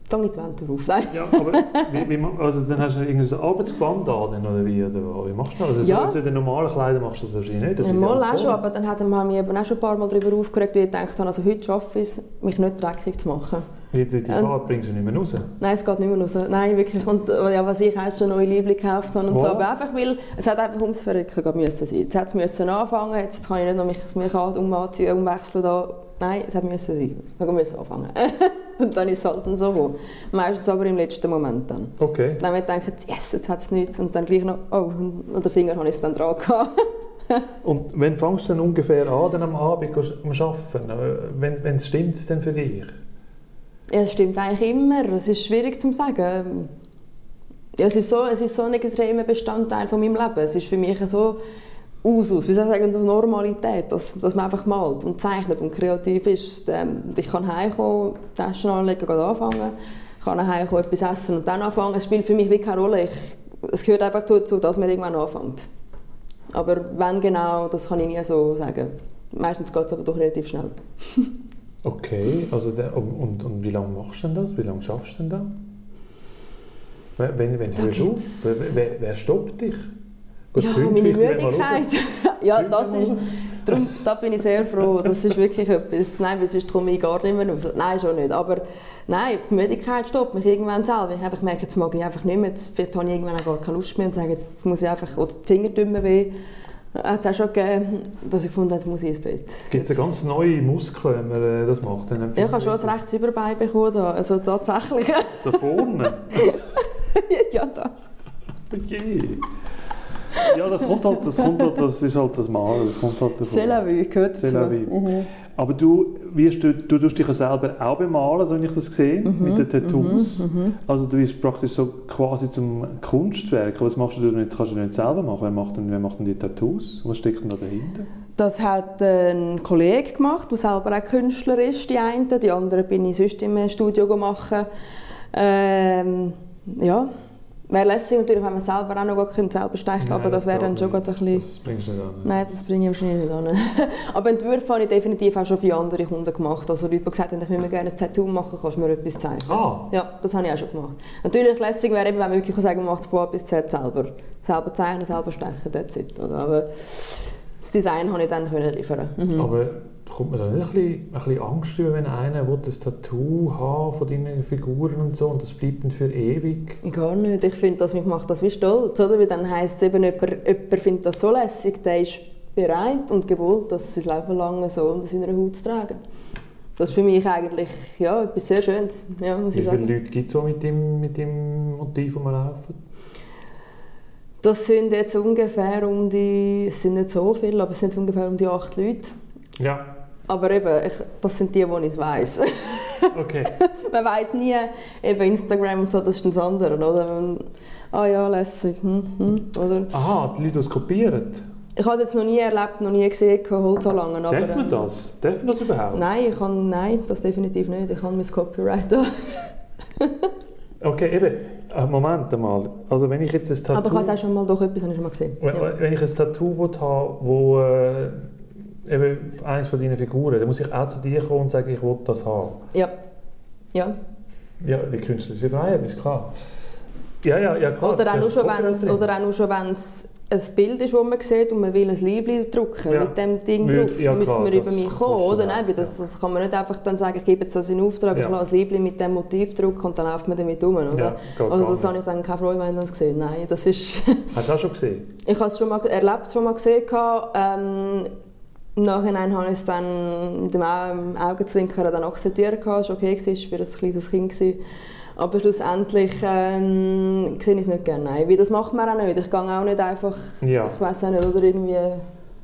gehe ich die Wände drauf. Nein. Ja, aber wie, wie, also dann hast du irgendein Arbeitsgewand an oder wie? Oder wie machst du das? Also Ja. so, in den normalen Kleidern machst du das wahrscheinlich nicht. Das Ja, wird mal alles auch schon, aber dann hat man mich eben auch schon ein paar Mal darüber aufgeregt, weil ich gedacht habe, also heute schaffe ich es, mich nicht dreckig zu machen. Die, die, die Farbe bringst du nicht mehr raus. Nein, es geht nicht mehr raus. Nein, wirklich. Und äh, ja, was ich erst schon neue Liebling gekauft habe und so. Aber einfach, weil es hat einfach ums Verrecken gehen müssen sein. Jetzt hat es müssen anfangen, jetzt kann ich nicht noch mich, mich umanziehen, umwechseln da. Nein, es hat müssen sein. Ich musste anfangen. und dann ist es halt dann so gekommen. Meistens aber im letzten Moment dann. Okay. Dann ich gedacht, yes, jetzt hat es nichts. Und dann gleich noch, oh, und den Finger habe ich es dann dran gehabt. Und wann fängst du dann ungefähr an, dann am Abend am Arbeiten? Äh, Wenn, wenn stimmt es denn für dich? Ja, es stimmt eigentlich immer. Es ist schwierig zu sagen. Ja, es ist so, es ist so ein extremer Bestandteil von meinem Leben. Es ist für mich so Usus, wie soll ich sagen, Normalität, dass, dass man einfach malt und zeichnet und kreativ ist. Ähm, ich kann heimkommen, Taschen anlegen, anfangen, ich kann heimkommen, etwas essen und dann anfangen. Es spielt für mich wie keine Rolle. Ich, es gehört einfach dazu, dass man irgendwann anfängt. Aber wenn genau, das kann ich nie so sagen. Meistens geht es aber doch relativ schnell. okay, also der, und, und, wie lange machst du denn das? Wie lange schaffst du denn da? Wenn, wenn hörst du auf? Wer, wer stoppt dich? Gut, ja, meine Müdigkeit. ja, das ist, darum, da bin ich sehr froh. Das ist wirklich etwas. Nein, weil sonst komme ich gar nicht mehr raus. Nein, schon nicht. Aber nein, die Müdigkeit stoppt mich irgendwann selber. Ich einfach merke, jetzt mag ich einfach nicht mehr. Jetzt habe ich irgendwann auch gar keine Lust mehr und sage, jetzt muss ich einfach, oder die Finger tun weh. Hat es auch schon gegeben, dass ich gefunden habe, jetzt muss ich ins Bett. Gibt es eine ganz neue Muskel, wenn man äh, das macht? Dann ich habe schon ein rechtes Überbein bekommen, also tatsächlich. So vorne? ja, da. Okay. Ja, das kommt halt, das kommt halt, das ist halt das Mal. Das kommt halt davon. C'est la vie, gehört dazu. Mhm. Aber du, wirst du, du tust dich ja selber auch bemalen, so habe ich das gesehen, mhm. mit den Tattoos. Mhm. mhm. Also du bist praktisch so quasi zum Kunstwerk. Was machst du nicht, kannst du nicht selber machen? Wer macht denn, wer macht denn die Tattoos? Was steckt denn da dahinter? Das hat ein Kollege gemacht, der selber auch Künstler ist, die eine. Die andere bin ich sonst im Studio gemacht. Ähm, ja, Wäre lässig natürlich, wenn man selber auch noch selber stechen aber das wäre dann schon ein bisschen... Das bringst du nicht an. Nein, das bringe ich wahrscheinlich nicht an. aber Entwürfe habe ich definitiv auch schon für andere Kunden gemacht. Also Leute, die gesagt haben, ich würde mir gerne ein Tattoo machen, kannst du mir etwas zeigen. Ah. Ja, das habe ich auch schon gemacht. Natürlich lässig wäre eben, wenn man wirklich sagen man macht es von A bis Z selber. Selber zeichnen, selber stechen, that's it. Aber das Design konnte ich dann liefern. Mhm. Aber kommt man da nicht ein bisschen, ein bisschen Angst über, wenn einer will, ein Tattoo haben von deinen Figuren und so und das bleibt dann für ewig? Gar nicht. Ich finde, das macht das wie stolz. Oder? Weil dann heisst es eben, jemand, jemand findet das so lässig, der ist bereit und gewollt, das sein Leben lang so unter seiner Haut zu tragen. Das ist für mich eigentlich ja, etwas sehr Schönes. Ja, Wie viele Leute gibt es so mit dem, mit dem Motiv rumlaufen? Das sind jetzt ungefähr um die, es sind nicht so viele, aber es sind ungefähr um die acht Leute. Ja. Aber eben, ich, das sind die, die ich weiß. Okay. Man weiß nie, eben Instagram und so, das ist das andere, oder? Man, ah ja, lässig, hm, hm, oder? Aha, die Leute, die es kopieren? Ich habe es jetzt noch nie erlebt, noch nie gesehen, Holzanlangen. Darf aber, man das? Darf man das überhaupt? Nein, ich kann, nein, das definitiv nicht. Ich habe mein Copyright okay, eben. Äh, Moment einmal. Also wenn ich jetzt ein Tattoo... Aber ich habe auch schon mal, doch etwas habe ich schon mal gesehen. Wenn, ja. wenn ich ein Tattoo habe, wo... Äh, eben eines von deinen Figuren, dann muss ich auch zu dir kommen und sagen, ich will das haben. Ja. Ja. Ja, die künstlerische Freiheit ist klar. Ja, ja, ja klar. Oder auch nur schon, wenn es ein Bild ist, das man sieht und man will ein Liebling drucken ja. mit dem Ding Müd, drauf, ja, müssen wir über mich kommen, oder? Nein, das, das, kann man nicht einfach dann sagen, ich gebe jetzt das in Auftrag, ja. ich lasse ein Liebling mit dem Motiv drucken und dann läuft man damit um, oder? Ja, also das habe ich dann keine Freude, wenn ich das gesehen Nein, das ist... Hast du auch schon gesehen? Ich habe es schon mal erlebt, schon mal gesehen. Ähm, im Nachhinein habe ich es dann mit dem Augenzwinkern dann akzeptiert, es war okay, es war ein kleines Kind. Gewesen. Aber schlussendlich ähm, sehe ich es nicht gerne. Nein, weil das macht man auch nicht. Ich gehe auch nicht einfach, ja. ich weiß auch nicht, oder irgendwie,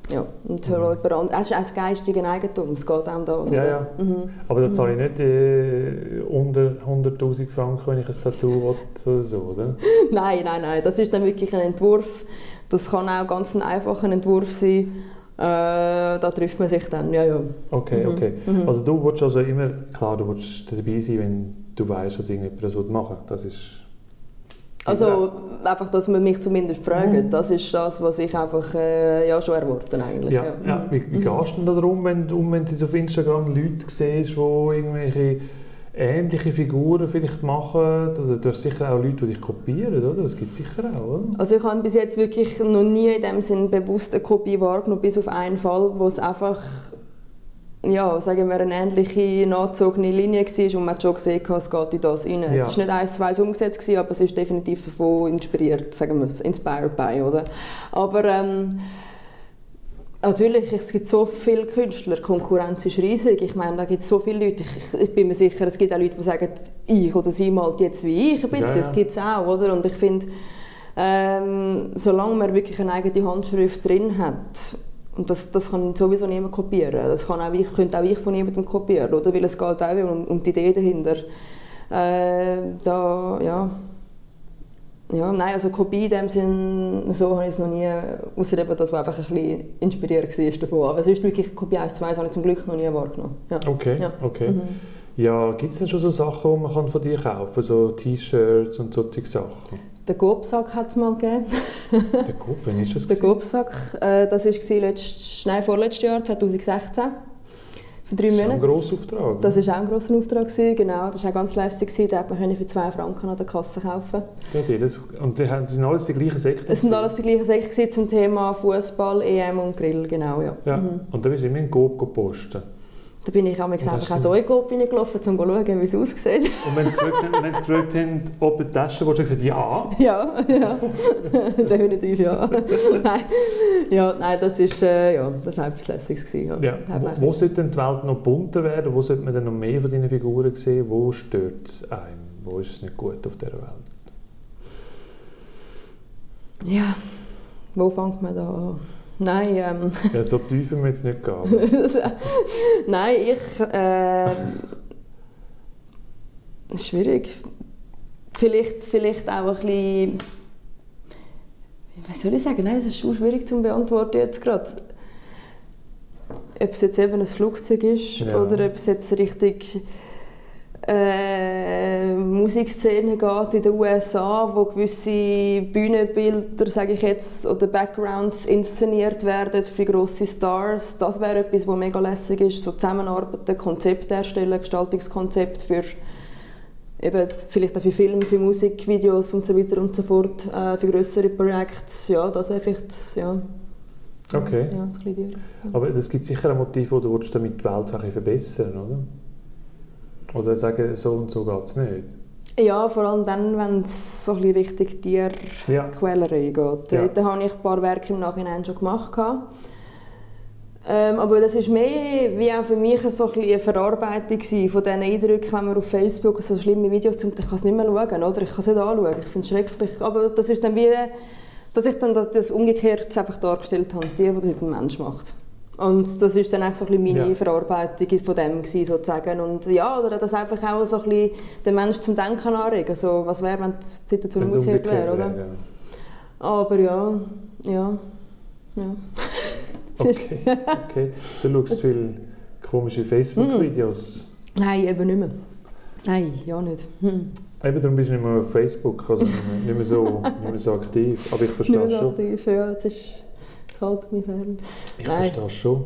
ja, und höre mhm. jemand Es ist auch geistiges Eigentum, es geht auch da. Ja, ja. Mhm. Aber da zahle ich nicht äh, unter 100'000 Franken, wenn ich ein Tattoo will oder so, oder? nein, nein, nein, das ist dann wirklich ein Entwurf. Das kann auch ganz ein einfacher Entwurf sein äh, da trifft man sich dann, ja, ja. Okay, mhm. okay. Mhm. Also du willst also immer, klar, du willst dabei sein, wenn du weißt, dass irgendjemand das machen Das ist... Also einfach, dass man mich zumindest fragt, mhm. das ist das, was ich einfach äh, ja, schon erwarte eigentlich. Ja, ja. ja. Wie, wie mhm. gehst du denn darum, wenn, um, wenn du auf Instagram Leute siehst, die irgendwelche ähnliche Figuren vielleicht machen. Oder du hast sicher auch Leute, die dich kopieren, oder? Das gibt es sicher auch, oder? Also ich habe bis jetzt wirklich noch nie in dem Sinn bewusst eine Kopie wahrgenommen, bis auf einen Fall, wo es einfach ja, sagen wir, eine ähnliche nachgezogene Linie war und man hat schon gesehen, es geht in das rein. Ja. Es war nicht eins, zwei umgesetzt, aber es ist definitiv davon inspiriert, sagen wir es, inspired by, oder? Aber ähm, Natürlich, es gibt so viele Künstler, die Konkurrenz ist riesig. Ich meine, da gibt es so viele Leute. Ich, ich, bin mir sicher, es gibt auch Leute, die sagen, ich oder sie malt jetzt wie ich ein bisschen. Ja, ja. Das gibt es auch, oder? Und ich finde, ähm, solange man wirklich eine eigene Handschrift drin hat, und das, das kann sowieso niemand kopieren. Das kann auch ich, könnte auch ich von jemandem kopieren, oder? Weil es geht auch um, um die Idee dahinter. Äh, da, ja, ja, nein, also Kopie in dem Sinn, so habe ich es noch nie, außer eben das, was einfach ein bisschen inspiriert war davon. Aber sonst wirklich Kopie 1 2 habe ich zum Glück noch nie wahrgenommen. Ja. Okay, Ja. okay. Mhm. Ja, gibt es denn schon so Sachen, die man kann von dir kaufen kann? So T-Shirts und solche Sachen? Den Gobsack hat es mal gegeben. Der Gruppe, wann ist das? Der? Gobsack, äh, das war letzt, nein, vorletztes Jahr, 2016. Für drei Das ist ein Monate. grosser Auftrag. Das war auch ein grosser Auftrag, gewesen, genau. Das war auch ganz lässig. Den konnte man für 2 Franken an der Kasse kaufen. Ja, das, und das sind alles die gleichen Sekten? Es sind alles die gleichen gewesen zum Thema Fußball, EM und Grill, genau, ja. Ja, Mhm. und da bist du immer in Coop posten. Da bin ich auch einfach so in Coop reingelaufen, um zu schauen, wie es aussieht. Und wenn sie gefragt haben, ob die Tasche hast du gesagt, ja. ja, ja. Definitiv ja. nein. Ja, nein, das ist, äh, ja, das war etwas Lässiges. Ja. Hat Wo, wo sollte denn die Welt noch bunter werden? Wo sollte man denn noch mehr von deinen Figuren sehen? Wo stört es einem? Wo ist es nicht gut auf dieser Welt? Ja, wo fängt man da an? Nein, ähm, Ja, so tief müssen wir jetzt nicht gehen. nein, ich. Äh, schwierig. Vielleicht, vielleicht auch ein bisschen. Was soll ich sagen? Nein, es ist schon schwierig zu beantworten jetzt gerade. Ob es jetzt eben ein Flugzeug ist Ja. oder ob es jetzt richtig äh, Musikszene geht in den USA, wo gewisse Bühnenbilder, sage ich jetzt, oder Backgrounds inszeniert werden für grosse Stars. Das wäre etwas, was mega lässig ist. So Zusammenarbeiten, Konzept erstellen, Gestaltungskonzept für eben vielleicht auch für Filme, für Musikvideos und so weiter und so fort, äh, für größere Projekte. Ja, das vielleicht, ja. Okay. Ja, das Richtung. Aber es gibt sicher ein Motiv, wo du willst, damit die Welt verbessern oder? Oder sagen, so und so geht es nicht. Ja, vor allem dann, wenn es so ein bisschen Richtung Tierquälerei Ja. geht. Ja. Dort habe ich ein paar Werke im Nachhinein schon gemacht. Ähm, aber das ist mehr wie auch für mich so ein eine Verarbeitung von diesen Eindrücken, wenn man auf Facebook so schlimme Videos zum ich kann es nicht mehr schauen, oder? ich kann es nicht anschauen, ich finde es schrecklich. Aber das ist dann wie, dass ich dann das, das umgekehrt einfach dargestellt habe, als die, die das dem Mensch macht. Und das ist dann auch so ein bisschen meine Ja. Verarbeitung von dem gewesen, sozusagen. Und ja, oder das einfach auch so ein bisschen den Menschen zum Denken anregen. So, was wäre, wenn die Situation Wenn's umgekehrt wäre, oder? wäre, Aber ja, ja, ja. ja. Okay, okay. Du schaust viele komische Facebook-Videos. Nein, eben nicht mehr. Nein, ja nicht. Hm. Eben darum bist du nicht mehr auf Facebook, also nicht mehr, nicht mehr, so, nicht mehr so aktiv. Aber ich Nicht verstehe mehr schon. aktiv, ja, es ist kalt mir fern. Ich Nein. verstehe schon.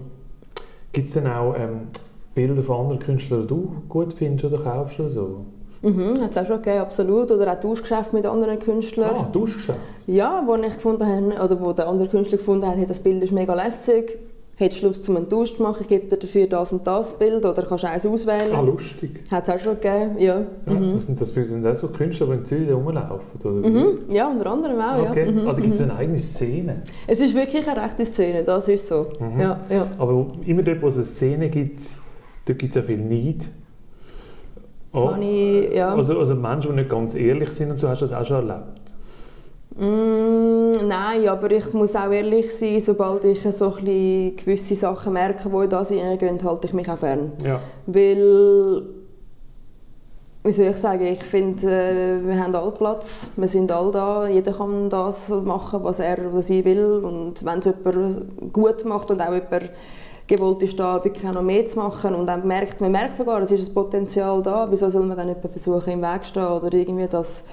Gibt es denn auch ähm, Bilder von anderen Künstlern, die du gut findest oder kaufst oder so? Mhm, hat es auch schon gegeben, absolut. Oder auch Tauschgeschäfte mit anderen Künstlern. Ah, Tauschgeschäft. Ja, wo ich gefunden habe, oder wo der andere Künstler gefunden hat, hey, das Bild ist mega lässig, hättest du Lust, zum einen Tausch zu machen, ich gebe dir dafür das und das Bild, oder kannst du eins auswählen. Ah, lustig. Hat es auch schon gegeben, ja. Ja, Mhm. Was sind das für sind das so Künstler, die in Zürich rumlaufen? Oder? Mhm. Ja, unter anderem auch, Okay, ja. Mhm. ah, da gibt es eine eigene Szene. Es ist wirklich eine rechte Szene, das ist so. Mhm. Ja, ja. Aber immer dort, wo es eine Szene gibt, dort gibt es ja viel Neid. Oh. Ich, ja. Also, also Menschen, die nicht ganz ehrlich sind und so, hast du das auch schon erlebt? Mm, nein, aber ich muss auch ehrlich sein, sobald ich so ein gewisse Sachen merke, die in das hineingehen, halte ich mich auch fern. Ja. Weil, wie soll ich sagen, ich finde, äh, wir haben alle Platz, wir sind alle da, jeder kann das machen, was er oder sie will und wenn es jemand gut macht und auch jemand gewollt ist, da wirklich auch noch mehr zu machen und dann merkt, man merkt sogar, es ist ein Potenzial da, wieso soll man dann nicht versuchen, im Weg zu stehen oder irgendwie das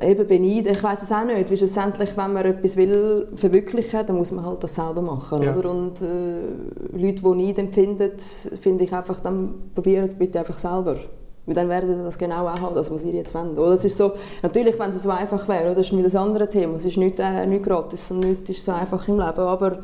eben beneiden, ich weiß es auch nicht, weil schlussendlich, wenn man etwas will verwirklichen, dann muss man halt das selber machen, Ja. oder? Und äh, Leute, die Neid empfinden, finde ich einfach, dann probieren es bitte einfach selber. Weil dann werden sie das genau auch haben, das, was ihr jetzt wollt. Oder? Es ist so, natürlich, wenn es so einfach wäre, oder? das ist nicht ein anderes Thema, es ist nicht, äh, nicht gratis und nichts ist so einfach im Leben, aber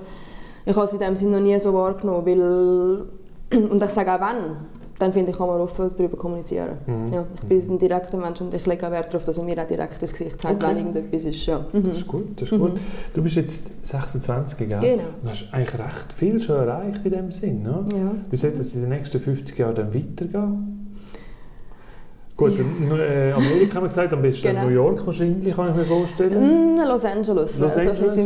ich habe es in dem Sinne noch nie so wahrgenommen, weil, und ich sage auch wenn, dann finde ich, kann man offen darüber kommunizieren. Mhm. Ja, ich bin ein direkter Mensch und ich lege auch Wert darauf, dass man mir auch direkt ins Gesicht zeigt, Okay. wenn irgendetwas ist. Ja. Das Mhm. ist gut, das ist gut. Du bist jetzt 26, gell? Genau. Und hast eigentlich recht viel schon erreicht in dem Sinn, ne? Ja. Wie sollte es in den nächsten 50 Jahren dann weitergehen? Gut, in äh, Amerika haben wir gesagt, am besten Genau. New York wahrscheinlich, kann ich mir vorstellen. Mm, Los Angeles. Los wäre so ein bisschen Angeles. für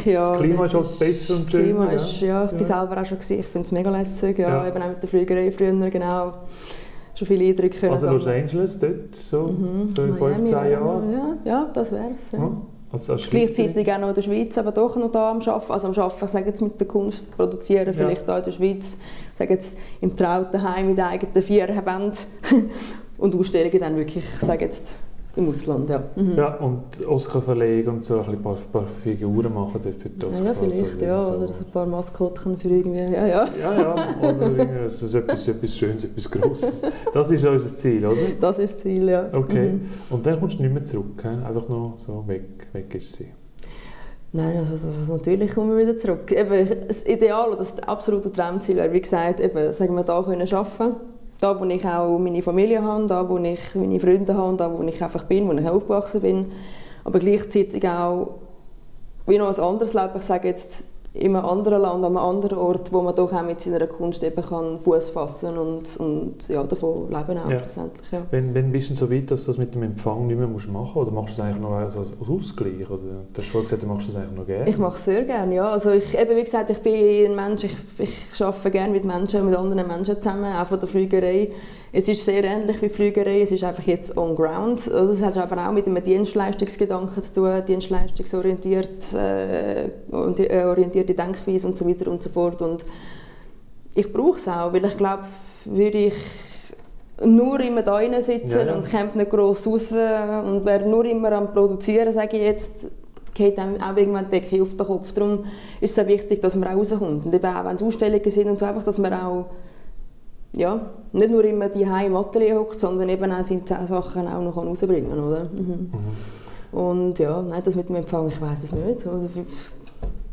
mich. Ja, Das Klima ist auch besser und Das Klima schöner, ist, ja, ich bin Ja. selber auch schon gewesen. Ich finde es mega lässig. Ja, Ja. Eben auch mit der Flügerei früher, genau. schon viele Eindrücke können Also Los. Angeles dort, so, Mhm. so in Miami, 15 Jahren. Ja, ja das wäre es. Ja. Ja. Also. Gleichzeitig auch noch in der Schweiz, aber doch noch da am Arbeiten. Also am Arbeiten, ich sage jetzt mit der Kunst produzieren, vielleicht da in der Schweiz. Ich sage jetzt im trauten Heim mit eigenen vier Wänden. Und Ausstellungen dann wirklich, ich sage jetzt im Ausland, ja. Mhm. Ja, und Oscar verlegen und so ein paar, paar Figuren machen dort für die Ja, Oscars. ja, vielleicht, also ja. so. Oder so ein paar Maskottchen für irgendwie, ja, ja. Ja, ja, oder so so etwas, etwas Schönes, etwas Grosses. Das ist unser Ziel, oder? Das ist das Ziel, ja. Okay. Mhm. Und dann kommst du nicht mehr zurück, he? einfach noch so weg, weg ist sie. Nein, also, also natürlich kommen wir wieder zurück. Eben, das Ideal oder das absolute Traumziel wäre, wie gesagt, eben, sagen wir, da können arbeiten. Da, wo ich auch meine Familie habe, da, wo ich meine Freunde habe, da, wo ich einfach bin, wo ich aufgewachsen bin. Aber gleichzeitig auch wie noch ein anderes Leben. Ich sage jetzt in einem anderen Land, an einem anderen Ort, wo man doch auch mit seiner Kunst eben kann Fuß fassen und, und ja, davon leben auch Ja. schlussendlich. Ja. Wenn, wenn bist du so weit, dass du das mit dem Empfang nicht mehr musst machen musst? Oder machst du das eigentlich noch als, als Ausgleich? Oder? Du hast vorhin gesagt, du machst das eigentlich noch gerne. Ich mache es sehr gerne, ja. Also ich, eben, wie gesagt, ich bin ein Mensch, ich, ich arbeite gerne mit Menschen, mit anderen Menschen zusammen, auch von der Flügerei. Es ist sehr ähnlich wie Flügerei, es ist einfach jetzt on ground. Das hat aber auch mit einem Dienstleistungsgedanken zu tun, dienstleistungsorientiert, äh, äh, orientierte Denkweise und so weiter und so fort. Und ich brauche es auch, weil ich glaube, würde ich nur immer da rein sitzen Ja, ja. und kommt nicht gross raus und wäre nur immer am Produzieren, sage ich jetzt, geht einem auch irgendwann die Decke auf den Kopf. Darum ist es auch wichtig, dass man auch rauskommt. Und eben auch, wenn es Ausstellungen sind und so, einfach, dass man auch ja, nicht nur immer die im Atelier hockt, sondern eben auch seine Sachen auch noch rausbringen kann, oder? Mhm. Mhm. Und ja, nein, das mit dem Empfang, ich weiß es nicht. Oder?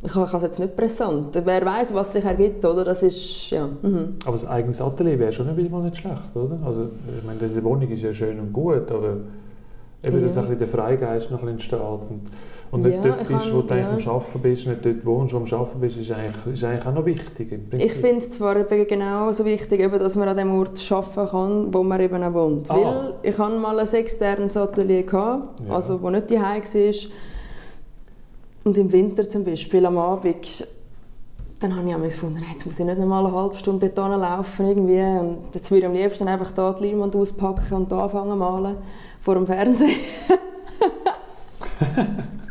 Ich habe es jetzt nicht präsent. Wer weiß, was sich ergibt, oder? Das ist, ja. Mhm. Aber das eigenes Atelier wäre schon wieder mal nicht schlecht, oder? Also, ich meine, diese Wohnung ist ja schön und gut, aber eben, dass Ja. ein bisschen der Freigeist noch ein bisschen entsteht und, und nicht Ja, dort bist, wo du eigentlich ja. am Arbeiten bist, nicht dort wohnst, wo du am Arbeiten bist, ist eigentlich, ist eigentlich auch noch wichtig. Ich finde es zwar eben genauso wichtig, eben, dass man an dem Ort arbeiten kann, wo man eben auch wohnt. Ah. Weil ich hatte mal ein externes Atelier, gehabt, Ja. also wo nicht die war. Und im Winter zum Beispiel am Abend, dann habe ich einmal gefunden, jetzt muss ich nicht noch mal eine halbe Stunde dort laufen irgendwie. Und jetzt würde ich am liebsten einfach da die Leinwand auspacken und da anfangen zu malen, vor dem Fernsehen.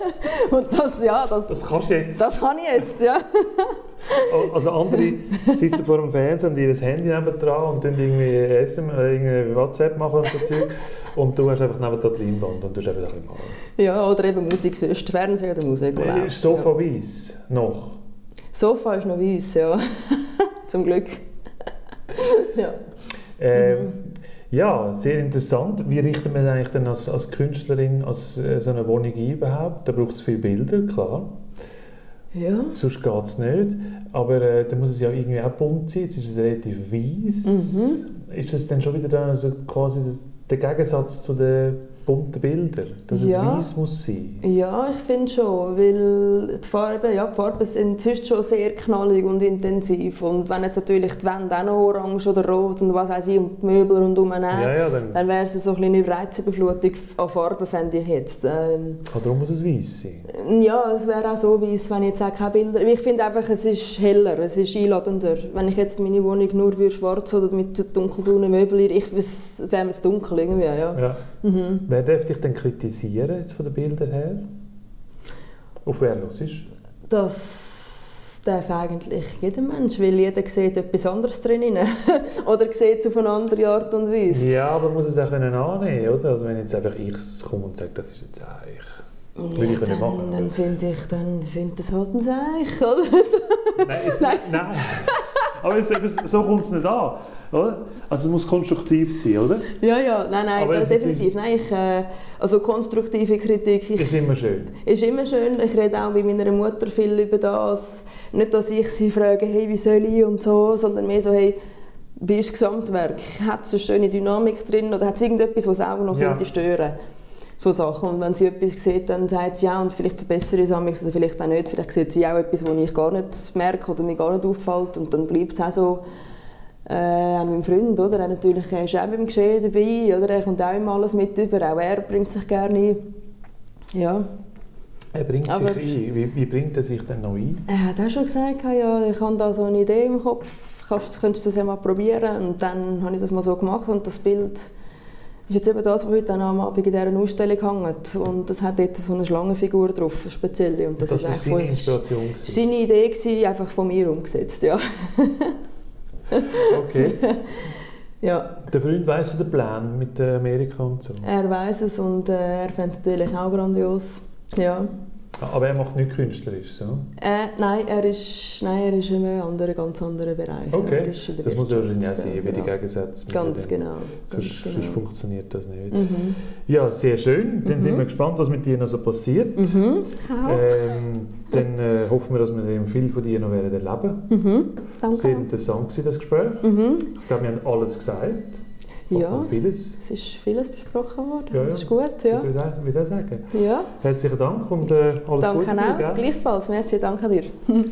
und das, ja, das, Das kannst du jetzt. das kann ich jetzt, ja. Also andere sitzen vor dem Fernsehen und ihr Handy nebendran und dann irgendwie SM, äh, irgendwie WhatsApp machen und so Zeug. Und du hast einfach neben der Leinwand und du hast einfach ein bisschen malen. Ja, oder eben Musik sonst, Fernsehen oder Musik. läuft, Ist Sofa weiß noch? Ja. Sofa ist noch weiss, ja. Zum Glück. ja. Ähm, Ja, sehr interessant. Wie richtet man eigentlich denn als, als Künstlerin als, äh, so eine Wohnung ein überhaupt? Da braucht es viele Bilder, klar. Ja. Sonst geht es nicht. Aber äh, da muss es ja irgendwie auch bunt sein. Jetzt ist es relativ weiß. Mhm. Ist das dann schon wieder dann also quasi der Gegensatz zu den bunten Bildern? Dass Ja. es weiß muss sein? Ja, ich finde schon, weil die Farben, ja, die Farben sind sonst schon sehr knallig und intensiv und wenn jetzt natürlich die Wände auch noch orange oder rot und was weiß ich und die Möbel rundum nehmen, Ja, ja, dann, dann wäre es so ein bisschen eine Reizüberflutung an Farben, fände ich jetzt. Ähm, ah, darum muss es weiß sein. Ja, es wäre auch so weiss, wenn ich jetzt auch keine Bilder... Ich finde einfach, es ist heller, es ist einladender. Wenn ich jetzt meine Wohnung nur würde schwarz oder mit dunkelbraunen Möbeln, ich es wäre mir dunkel irgendwie, ja. Ja. Mhm. Wer darf dich denn kritisieren, jetzt von den Bildern her? Auf wer los ist? Das darf eigentlich jeder Mensch, weil jeder sieht etwas anderes drin. oder sieht es auf eine andere Art und Weise. Ja, aber man muss es auch annehmen, oder? Also wenn jetzt einfach ich komme und sage, das ist jetzt eigentlich... Will ich dann nicht machen, dann finde ich, dann finde das halt ein Seich, oder? Nein, es, nein. Aber es, so kommt es nicht an, oder? Also es muss konstruktiv sein, oder? ja, ja, nein, nein, Aber das definitiv. Nein, ich, äh, also konstruktive Kritik, ich Ist immer schön. Ist immer schön. Ich rede auch mit meiner Mutter viel über das. Nicht, dass ich sie frage, hey, wie soll ich und so, sondern mehr so, hey, wie ist das Gesamtwerk? Hat es eine schöne Dynamik drin oder hat es irgendetwas, was auch noch Ja. könnte stören so Sachen. Und wenn sie etwas sieht, dann sagt sie ja und vielleicht verbessere ich es oder vielleicht auch nicht. Vielleicht sieht sie auch etwas, was ich gar nicht merke oder mir gar nicht auffällt und dann bleibt es auch so. Äh, auch mein Freund, oder? Er natürlich ist auch beim Geschehen dabei, oder? Er kommt auch immer alles mit über, auch er bringt sich gerne ein. Ja, Er bringt Aber- sich ein. Wie, wie bringt er sich denn noch ein? Er hat auch schon gesagt, ja, ich habe da so eine Idee im Kopf, kannst, könntest du das ja mal probieren. Und dann habe ich das mal so gemacht und das Bild ist jetzt eben das, was heute am Abend in dieser Ausstellung hängt. Und das hat dort so eine Schlangenfigur drauf, eine spezielle. Und das, das, ist war seine Inspiration? von- seine Idee gewesen, einfach von mir umgesetzt, ja. Okay. ja. Der Freund weiss den Plänen mit äh, Amerika und so. Er weiß es und äh, er findet es natürlich auch grandios. Ja. Aber er macht nicht künstlerisch, so? Äh, nein, er ist, nein, er ist in einem anderen, ganz anderen Bereich. Okay. Er ist in der Das muss ja wahrscheinlich auch sein, wie die genau. Gegensätze. Ganz genau. Ganz Sonst, genau. sonst funktioniert das nicht. Mhm. Ja, sehr schön. Dann Mhm. sind wir gespannt, was mit dir noch so passiert. Mhm. Ähm, dann äh, hoffen wir, dass wir viel von dir noch werden erleben Mhm. Sehr Danke. interessant war das Gespräch. Mhm. Ich glaube, wir haben alles gesagt. Ja. Vieles. Es ist vieles besprochen worden. Ja, ja. Das ist gut, ja. Ich würde auch sagen. ja. Herzlichen Dank und äh, alles Danke Gute. dir, auch. gell? Gleichfalls. Merci, danke dir.